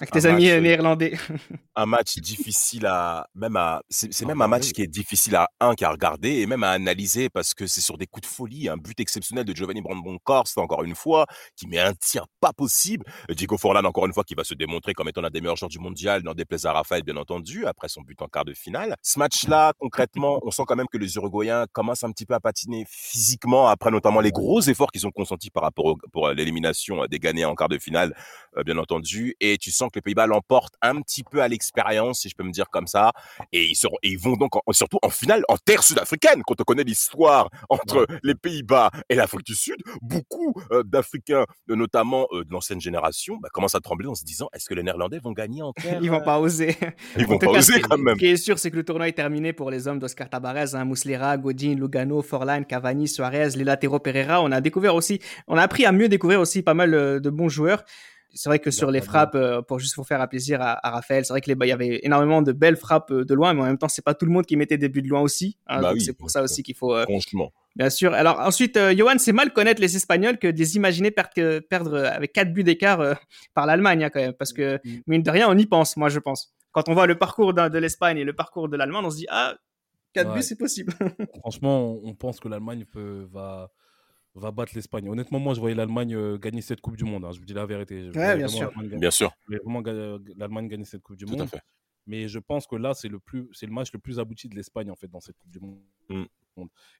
Speaker 2: Avec tes amis
Speaker 4: match,
Speaker 2: euh,
Speaker 4: euh,
Speaker 2: néerlandais. <laughs>
Speaker 4: un match difficile à même à c'est
Speaker 3: À
Speaker 4: même un match qui est difficile à un qu'à regarder et même à analyser parce que c'est sur des coups de folie un but exceptionnel de Giovanni Brandon Corst encore une fois qui met un tir pas possible. Diego Forlan encore une fois qui va se démontrer comme étant l'un des meilleurs joueurs du mondial dans déplaise à Raphaël bien entendu après son but en quart de finale. Ce match là concrètement on sent quand même que les Uruguayens commencent un petit peu à patiner physiquement après notamment les gros efforts qu'ils ont consentis par rapport au, pour l'élimination des Ghanéens en quart de finale euh, bien entendu. Et tu sens que les Pays-Bas l'emportent un petit peu à l'expérience si je peux me dire comme ça et ils seront et ils vont donc en- surtout en finale en terre sud-africaine quand on connaît l'histoire entre les Pays-Bas et l'Afrique du Sud beaucoup euh, d'Africains euh, notamment euh, de l'ancienne génération bah, commencent à trembler en se disant est-ce que les Néerlandais vont gagner en terre
Speaker 2: Ils vont
Speaker 4: euh,
Speaker 2: pas oser.
Speaker 4: ils vont pas
Speaker 2: cas,
Speaker 4: oser
Speaker 2: ce qui-
Speaker 4: quand même
Speaker 2: Ce qui est sûr, c'est que le tournoi est terminé pour les hommes d'Oscar Tabarez, hein, Muslera, Godin, Lugano, Forlan, Cavani, Suarez, latéraux Pereira. On a découvert aussi, on a appris à mieux découvrir aussi pas mal euh, de bons joueurs. C'est vrai que sur les frappes, euh, pour juste pour faire plaisir à, à Raphaël, c'est vrai que les, il y avait énormément de belles frappes euh, de loin, mais en même temps, c'est pas tout le monde qui mettait des buts de loin aussi. hein,
Speaker 4: Bah oui,
Speaker 2: c'est pour ça aussi qu'il faut, euh,
Speaker 4: franchement
Speaker 2: Bien sûr. Alors ensuite, euh, Johan, c'est mal connaître les Espagnols que de les imaginer perdre, que- perdre avec quatre buts d'écart euh, par l'Allemagne hein, quand même, parce que
Speaker 3: Mm.
Speaker 2: mine de rien, on y pense, moi je pense. Quand on voit le parcours de l'Espagne et le parcours de l'Allemagne, on se dit ah, quatre
Speaker 3: Ouais.
Speaker 2: buts, c'est possible. <laughs>
Speaker 3: Franchement, on on pense que l'Allemagne peut, va, va battre l'Espagne. Honnêtement, moi, je voyais l'Allemagne euh, gagner cette Coupe du Monde. hein, je vous dis la vérité. Je
Speaker 2: bien
Speaker 3: vraiment
Speaker 2: sûr.
Speaker 3: l'Allemagne gagner-
Speaker 4: bien sûr
Speaker 3: je voyais vraiment ga- l'Allemagne gagner cette Coupe du
Speaker 4: tout à
Speaker 3: Monde.
Speaker 4: fait
Speaker 3: Mais je pense que là, c'est le, plus, c'est le match le plus abouti de l'Espagne, en fait, dans cette Coupe du Monde.
Speaker 4: Mm.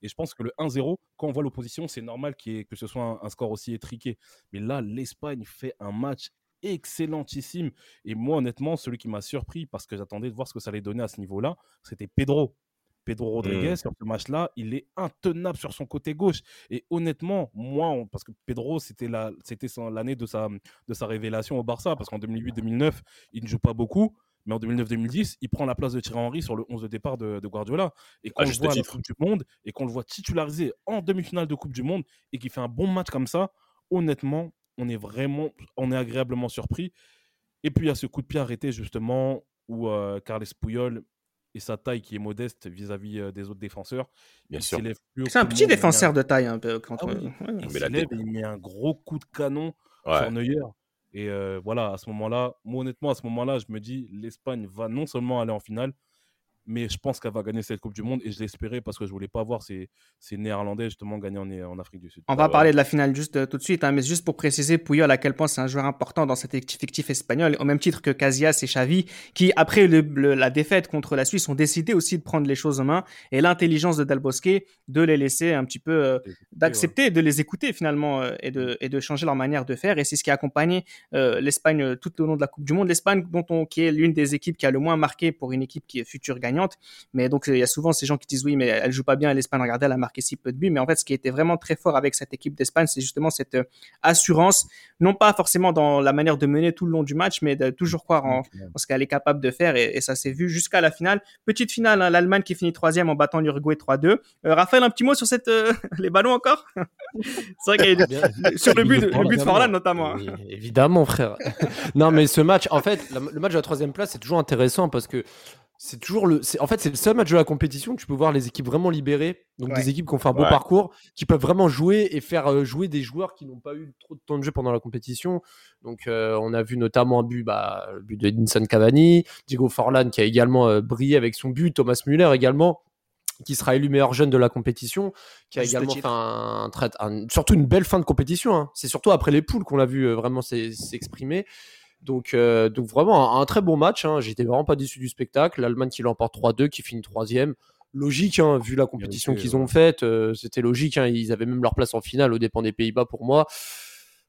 Speaker 3: Et je pense que le 1-0, quand on voit l'opposition, c'est normal qu'il y ait- que ce soit un, un score aussi étriqué. Mais là, l'Espagne fait un match excellentissime. Et moi, honnêtement, celui qui m'a surpris, parce que j'attendais de voir ce que ça allait donner à ce niveau-là, c'était Pedro. Pedro Rodriguez, sur ce match-là, il est intenable sur son côté gauche. Et honnêtement, moi, on- parce que Pedro, c'était la- c'était l'année de sa, de sa révélation au Barça, parce qu'en 2008-2009, il ne joue pas beaucoup. Mais en 2009-2010, il prend la place de Thierry Henry sur le 11 de départ de, de Guardiola. Et quand
Speaker 4: À
Speaker 3: on le voit à la. Coupe du Monde et qu'on le voit titularisé en demi-finale de Coupe du Monde et qu'il fait un bon match comme ça, honnêtement, on est vraiment, on est agréablement surpris. Et puis il y a ce coup de pied arrêté justement où euh, Carles Puyol et sa taille qui est modeste vis-à-vis euh, des autres défenseurs.
Speaker 4: bien
Speaker 3: il
Speaker 4: sûr
Speaker 2: C'est un petit défenseur
Speaker 3: un-
Speaker 2: de taille un peu. Quand
Speaker 3: Ah
Speaker 2: on-
Speaker 3: oui.
Speaker 2: ouais.
Speaker 3: Il et met un gros coup de canon
Speaker 4: ouais
Speaker 3: sur Neuer. Et euh, voilà, à ce moment-là, moi honnêtement, à ce moment-là, je me dis, l'Espagne va non seulement aller en finale, mais je pense qu'elle va gagner cette Coupe du Monde et je l'espérais parce que je voulais pas voir ces, ces Néerlandais justement gagner en, en Afrique du Sud.
Speaker 2: On
Speaker 4: Ah
Speaker 2: va
Speaker 4: ouais.
Speaker 2: parler de la finale juste euh, tout de suite, hein, mais juste pour préciser, Puyol à quel point c'est un joueur important dans cet effectif espagnol, au même titre que Casillas et Xavi, qui après le- le- la défaite contre la Suisse ont décidé aussi de prendre les choses en main et l'intelligence de Del Bosque de les laisser un petit peu, euh, d'accepter, de les écouter finalement euh, et de et de changer leur manière de faire. Et c'est ce qui a accompagné l'Espagne tout au long de la Coupe du Monde. L'Espagne, dont on qui est l'une des équipes qui a le moins marqué pour une équipe qui est future gagnante, mais donc il y a souvent ces gens qui disent oui, mais elle joue pas bien l'Espagne. Regardez, elle a marqué si peu de buts. Mais en fait, ce qui était vraiment très fort avec cette équipe d'Espagne, c'est justement cette euh, assurance, non pas forcément dans la manière de mener tout le long du match, mais de toujours croire en, en ce qu'elle est capable de faire. Et, et ça s'est vu jusqu'à la finale. Petite finale, hein, l'Allemagne qui finit troisième en battant l'Uruguay 3-2. Euh, Raphaël, un petit mot sur cette euh, <laughs> les ballons encore? <laughs> C'est vrai qu'il y a
Speaker 5: Bien- <laughs>
Speaker 2: sur le but, de- le but de. Forlan notamment. hein.
Speaker 5: Oui, évidemment, frère. non, mais ce match, en fait, la- le match de la troisième place, c'est toujours intéressant parce que c'est toujours le. En fait, c'est le seul match de la compétition où tu peux voir les équipes vraiment libérées. Donc,
Speaker 2: Ouais.
Speaker 5: des équipes qui ont fait un beau
Speaker 4: Ouais.
Speaker 5: parcours, qui peuvent vraiment jouer et faire euh, jouer des joueurs qui n'ont pas eu trop de temps de jeu pendant la compétition. Donc, euh, on a vu notamment un but, bah, le but de Edinson Cavani, Diego Forlan qui a également euh, brillé avec son but, Thomas Müller également qui sera élu meilleur jeune de la compétition, qui a
Speaker 2: Juste
Speaker 5: également fait un, trait- un- surtout une belle fin de compétition. hein. C'est surtout après les poules qu'on l'a vu euh, vraiment s'e- s'exprimer. Donc, euh, donc vraiment un, un très bon match. Hein. J'étais vraiment pas déçu du spectacle. L'Allemagne qui l'emporte 3-2, qui finit troisième. Logique, hein, vu la compétition qu'ils
Speaker 3: ouais.
Speaker 5: ont faite, euh, c'était logique. hein. Ils avaient même leur place en finale aux dépens des Pays-Bas pour moi.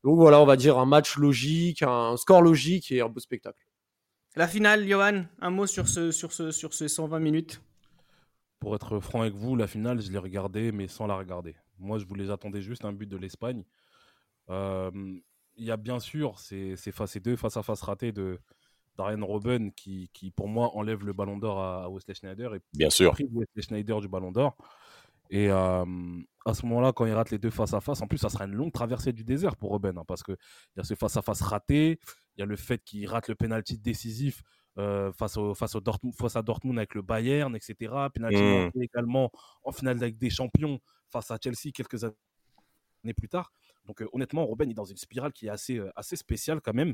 Speaker 5: Donc voilà, on va dire un match logique, un score logique et un beau spectacle.
Speaker 2: La finale, Johan, un mot sur ce sur ce sur ces 120 minutes.
Speaker 3: Pour être franc avec vous, la finale, je l'ai regardée, mais sans la regarder. Moi, je voulais attendais juste un but de l'Espagne. Euh, Il y a bien sûr ces, ces, fa- ces deux face-à-face ratés de d'Ariane Robben qui, qui, pour moi, enlève le ballon d'or à, à Wesley Schneider et
Speaker 4: bien sûr
Speaker 3: prive Wesley Schneider du ballon d'or. Et euh, à ce moment-là, quand il rate les deux face-à-face, en plus, ça sera une longue traversée du désert pour Robben, hein, parce qu'il y a ce face-à-face raté, il y a le fait qu'il rate le penalty décisif euh, face, au, face, au Dortmund, face à Dortmund avec le Bayern, etc. Penalty
Speaker 4: Mm.
Speaker 3: manqué également en finale avec des champions face à Chelsea quelques années plus tard. Donc euh, honnêtement, Robben est dans une spirale qui est assez, euh, assez spéciale quand même.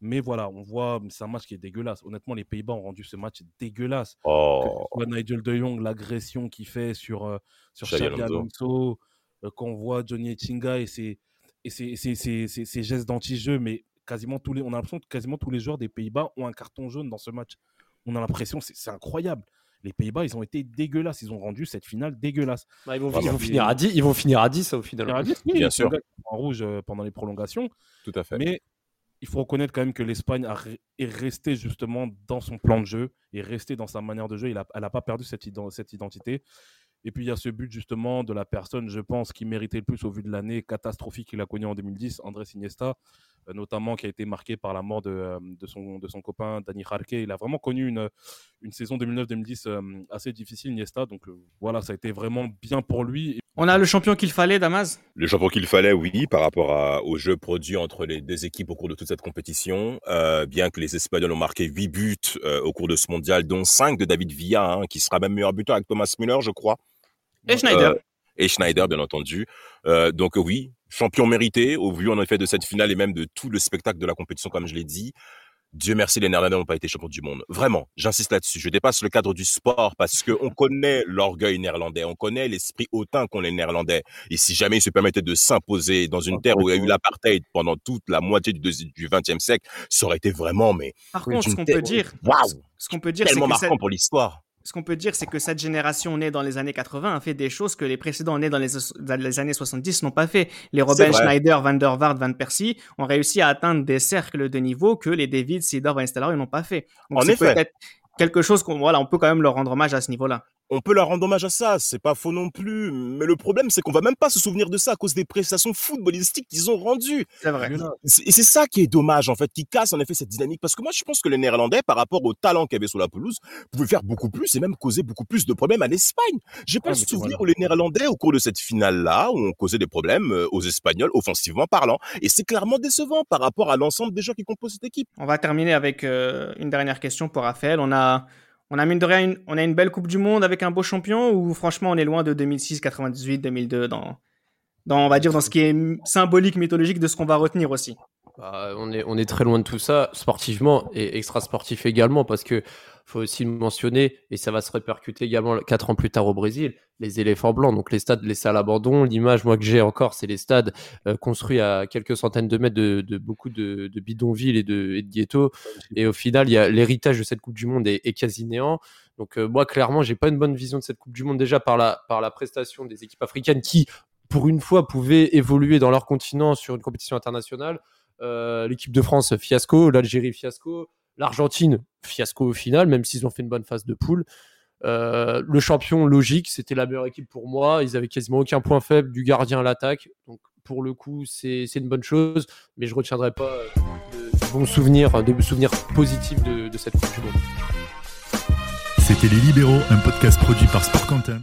Speaker 3: Mais voilà, on voit, c'est un match qui est dégueulasse. Honnêtement, les Pays-Bas ont rendu ce match dégueulasse. Que
Speaker 4: Oh,
Speaker 3: soit Nigel de Jong, l'agression qu'il fait sur, euh, sur
Speaker 4: Xabi Alonso.
Speaker 3: Alonso, euh, quand on voit Johnny Etinga et ses, et ses, ses- ses- ses- ses gestes d'anti-jeu, mais quasiment tous les, on a l'impression que quasiment tous les joueurs des Pays-Bas ont un carton jaune dans ce match. On a l'impression, c'est incroyable. Les Pays-Bas, ils ont été dégueulasses. Ils ont rendu cette finale dégueulasse.
Speaker 5: Bah, ils, vont,
Speaker 4: Vraiment.
Speaker 5: ils vont finir à 10, ils vont finir à 10 au final.
Speaker 3: Oui,
Speaker 4: Bien sûr.
Speaker 3: en rouge euh, pendant les prolongations.
Speaker 4: tout à fait.
Speaker 3: Mais il faut reconnaître quand même que l'Espagne est restée justement dans son plan de jeu et restée dans sa manière de jeu. Il a- elle n'a pas perdu cette, ident- cette identité. Et puis il y a ce but justement de la personne, je pense, qui méritait le plus au vu de l'année catastrophique qu'il a connue en 2010, Andrés Iniesta, notamment qui a été marqué par la mort de, euh, de, son, de son copain Dani Jarque. Il a vraiment connu une, une saison 2009-2010 euh, assez difficile, Iniesta. Donc euh, voilà, ça a été vraiment bien pour lui.
Speaker 2: On a le champion qu'il fallait, Damas?
Speaker 4: Le champion qu'il fallait, oui, par rapport à- au jeu produit entre les deux équipes au cours de toute cette compétition. Euh, bien que les Espagnols ont marqué 8 buts euh, au cours de ce mondial, dont 5 de David Villa, hein, qui sera même meilleur buteur avec Thomas Müller, je crois.
Speaker 2: Et Schneider.
Speaker 4: Euh, et Schneider, bien entendu. Euh, donc euh, oui, champion mérité, au vu en effet de cette finale et même de tout le spectacle de la compétition, comme je l'ai dit. Dieu merci, les Néerlandais n'ont pas été champions du monde. Vraiment, j'insiste là-dessus. Je dépasse le cadre du sport parce que on connaît l'orgueil néerlandais, on connaît l'esprit hautain qu'ont les Néerlandais. Et si jamais ils se permettaient de s'imposer dans une terre où il y a eu l'apartheid pendant toute la moitié du XXe siècle, ça aurait été vraiment, mais
Speaker 2: Par contre, ce qu'on peut dire,
Speaker 4: waouh,
Speaker 2: ce qu'on peut dire, c'est
Speaker 4: tellement
Speaker 2: que
Speaker 4: marquant
Speaker 2: cette-
Speaker 4: pour l'histoire.
Speaker 2: Ce qu'on peut dire, c'est que cette génération née dans les années 80 a fait des choses que les précédents nés dans les, années 70 n'ont pas fait. Les Robin. Schneider, Van der Vaart, Van Persie ont réussi à atteindre des cercles de niveau que les David, Seedorf, Van Nistelrooy n'ont pas fait. Donc
Speaker 4: En
Speaker 2: c'est
Speaker 4: effet.
Speaker 2: peut-être quelque chose qu'on, voilà, on peut quand même leur rendre hommage à ce niveau-là.
Speaker 4: On peut leur rendre hommage à ça, c'est pas faux non plus. Mais le problème, c'est qu'on va même pas se souvenir de ça à cause des prestations footballistiques qu'ils ont rendues.
Speaker 2: C'est vrai.
Speaker 4: Et c'est ça qui est dommage, en fait, qui casse en effet cette dynamique. Parce que moi, je pense que les Néerlandais, par rapport au talent qu'il y avait sur la pelouse, pouvaient faire beaucoup plus et même causer beaucoup plus de problèmes à l'Espagne. J'ai pas
Speaker 3: Ouais,
Speaker 4: le souvenir où les Néerlandais, au cours de cette finale-là, ont causé des problèmes euh, aux Espagnols, offensivement parlant. Et c'est clairement décevant par rapport à l'ensemble des joueurs qui composent cette équipe.
Speaker 2: On va terminer avec euh, une dernière question pour Raphaël. On a, on a une, on a une belle Coupe du Monde avec un beau champion ou franchement on est loin de 2006, 98, 2002 dans, va dire dans ce qui est symbolique, mythologique de ce qu'on va retenir aussi.
Speaker 5: Bah, on, est, on est très loin de tout ça, sportivement et extra-sportif également, parce que faut aussi le mentionner, et ça va se répercuter également quatre ans plus tard au Brésil, les éléphants blancs, donc les stades laissés à l'abandon. L'image, moi, que j'ai encore, c'est les stades euh, construits à quelques centaines de mètres de, beaucoup de, bidonvilles et de, et de ghettos. Et au final, l'héritage de cette Coupe du Monde est, est quasi néant. Donc, euh, moi, clairement, j'ai pas une bonne vision de cette Coupe du Monde déjà par la, par la prestation des équipes africaines qui, pour une fois, pouvaient évoluer dans leur continent sur une compétition internationale. Euh, l'équipe de France, fiasco. L'Algérie, fiasco. L'Argentine, fiasco au final, même s'ils ont fait une bonne phase de poule. Euh, le champion, logique, c'était la meilleure équipe pour moi. Ils avaient quasiment aucun point faible du gardien à l'attaque. Donc, pour le coup, c'est une bonne chose. Mais je retiendrai pas euh, de, de bons souvenirs, de souvenirs positifs de, de cette Coupe du Monde.
Speaker 6: C'était Les Libéraux, un podcast produit par Sport Content.